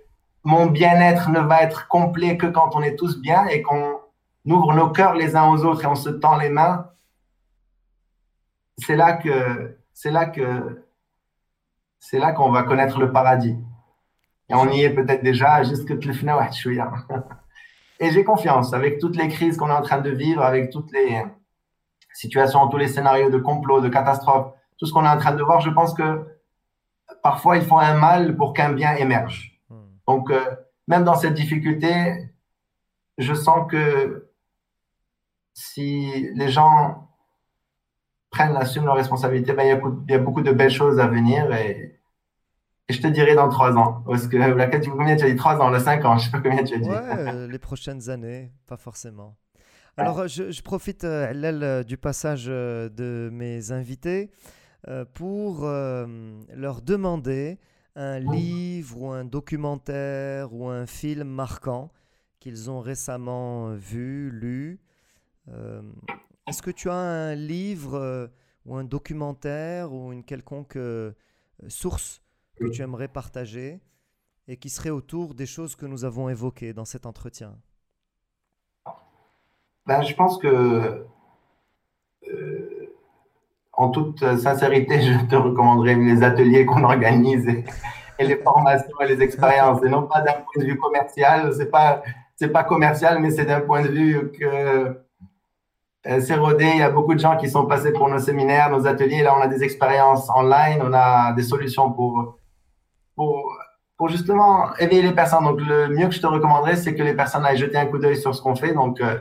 mon bien-être ne va être complet que quand on est tous bien et qu'on ouvre nos cœurs les uns aux autres et on se tend les mains, c'est là que, c'est là que, c'est là qu'on va connaître le paradis. Et on y est peut-être déjà, jusque Et j'ai confiance avec toutes les crises qu'on est en train de vivre, avec toutes les situations, tous les scénarios de complot, de catastrophe tout ce qu'on est en train de voir, je pense que parfois il faut un mal pour qu'un bien émerge. Hmm. Donc, euh, même dans cette difficulté, je sens que si les gens prennent, assument leurs responsabilités, ben, il, y a, beaucoup de belles choses à venir et, je te dirai dans trois ans. Parce que tu, combien tu as dit? Trois ans, le cinq ans, je sais pas combien tu as dit. Ouais, euh, les prochaines années, pas forcément. Alors, je, je profite, euh, du passage de mes invités. Euh, pour euh, leur demander un livre ou un documentaire ou un film marquant qu'ils ont récemment vu, lu. Euh, est-ce que tu as un livre ou un documentaire ou une quelconque source que tu aimerais partager et qui serait autour des choses que nous avons évoquées dans cet entretien? Ben, Je pense que en toute sincérité, je te recommanderais les ateliers qu'on organise et, les formations et les expériences, et non pas d'un point de vue commercial. C'est pas c'est pas commercial, mais c'est d'un point de vue que euh, c'est rodé. Il y a beaucoup de gens qui sont passés pour nos séminaires, nos ateliers. Là, on a des expériences online, on a des solutions pour pour pour justement éveiller les personnes. Donc, le mieux que je te recommanderais, c'est que les personnes aillent jeter un coup d'œil sur ce qu'on fait. Donc, euh,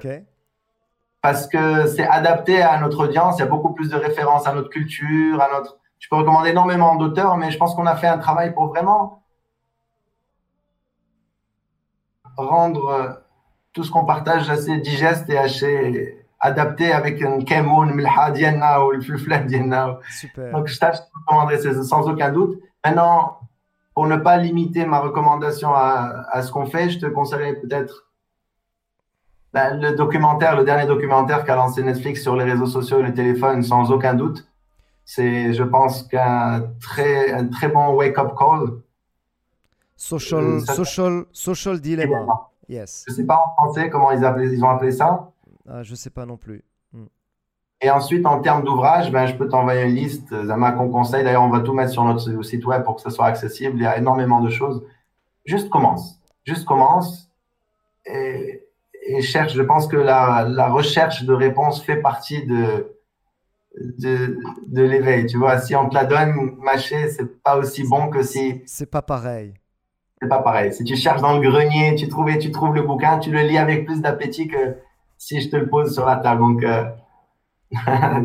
parce que c'est adapté à notre audience. Il y a beaucoup plus de références à notre culture, à notre. Je peux recommander énormément d'auteurs, mais je pense qu'on a fait un travail pour vraiment rendre tout ce qu'on partage assez digeste et assez adapté avec un kemoun, milha dienna ou le flufla dienna. Super. Donc, je te recommanderais sans aucun doute. Maintenant, pour ne pas limiter ma recommandation à, à ce qu'on fait, je te conseillerais peut-être Ben, le documentaire, le dernier documentaire qu'a lancé Netflix sur les réseaux sociaux et le téléphone, sans aucun doute, c'est, je pense, qu'un très, un très bon wake-up call. Social, Euh, ça- social, social dilemma. Yes. Je sais pas en français comment ils, appelaient- ils ont appelé ça. Ah, je sais pas non plus. Et ensuite, en termes d'ouvrage, ben, je peux t'envoyer une liste, Zama, qu'on conseille. D'ailleurs, on va tout mettre sur notre site web pour que ce soit accessible. Il y a énormément de choses. Juste commence. Juste commence. Et, et cherche. Je pense que la, la recherche de réponses fait partie de, de, de l'éveil. Tu vois, si on te la donne mâchée, c'est pas aussi bon que si C'est pas pareil. c'est pas pareil. Si tu cherches dans le grenier, tu trouves, et tu trouves le bouquin, tu le lis avec plus d'appétit que si je te le pose sur la table. Donc,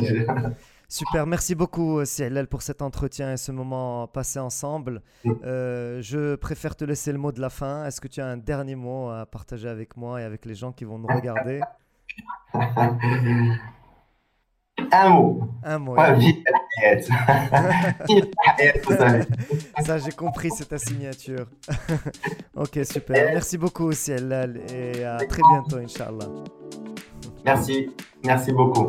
je- Super, merci beaucoup euh, Célèle pour cet entretien et ce moment passé ensemble. Mm. Euh, je préfère te laisser le mot de la fin. Est-ce que tu as un dernier mot à partager avec moi et avec les gens qui vont nous regarder? un mot. Un mot. Ouais. Ça, j'ai compris, c'est ta signature. ok, super. Merci beaucoup Célèle et à très bientôt, Inch'Allah. Merci, merci beaucoup.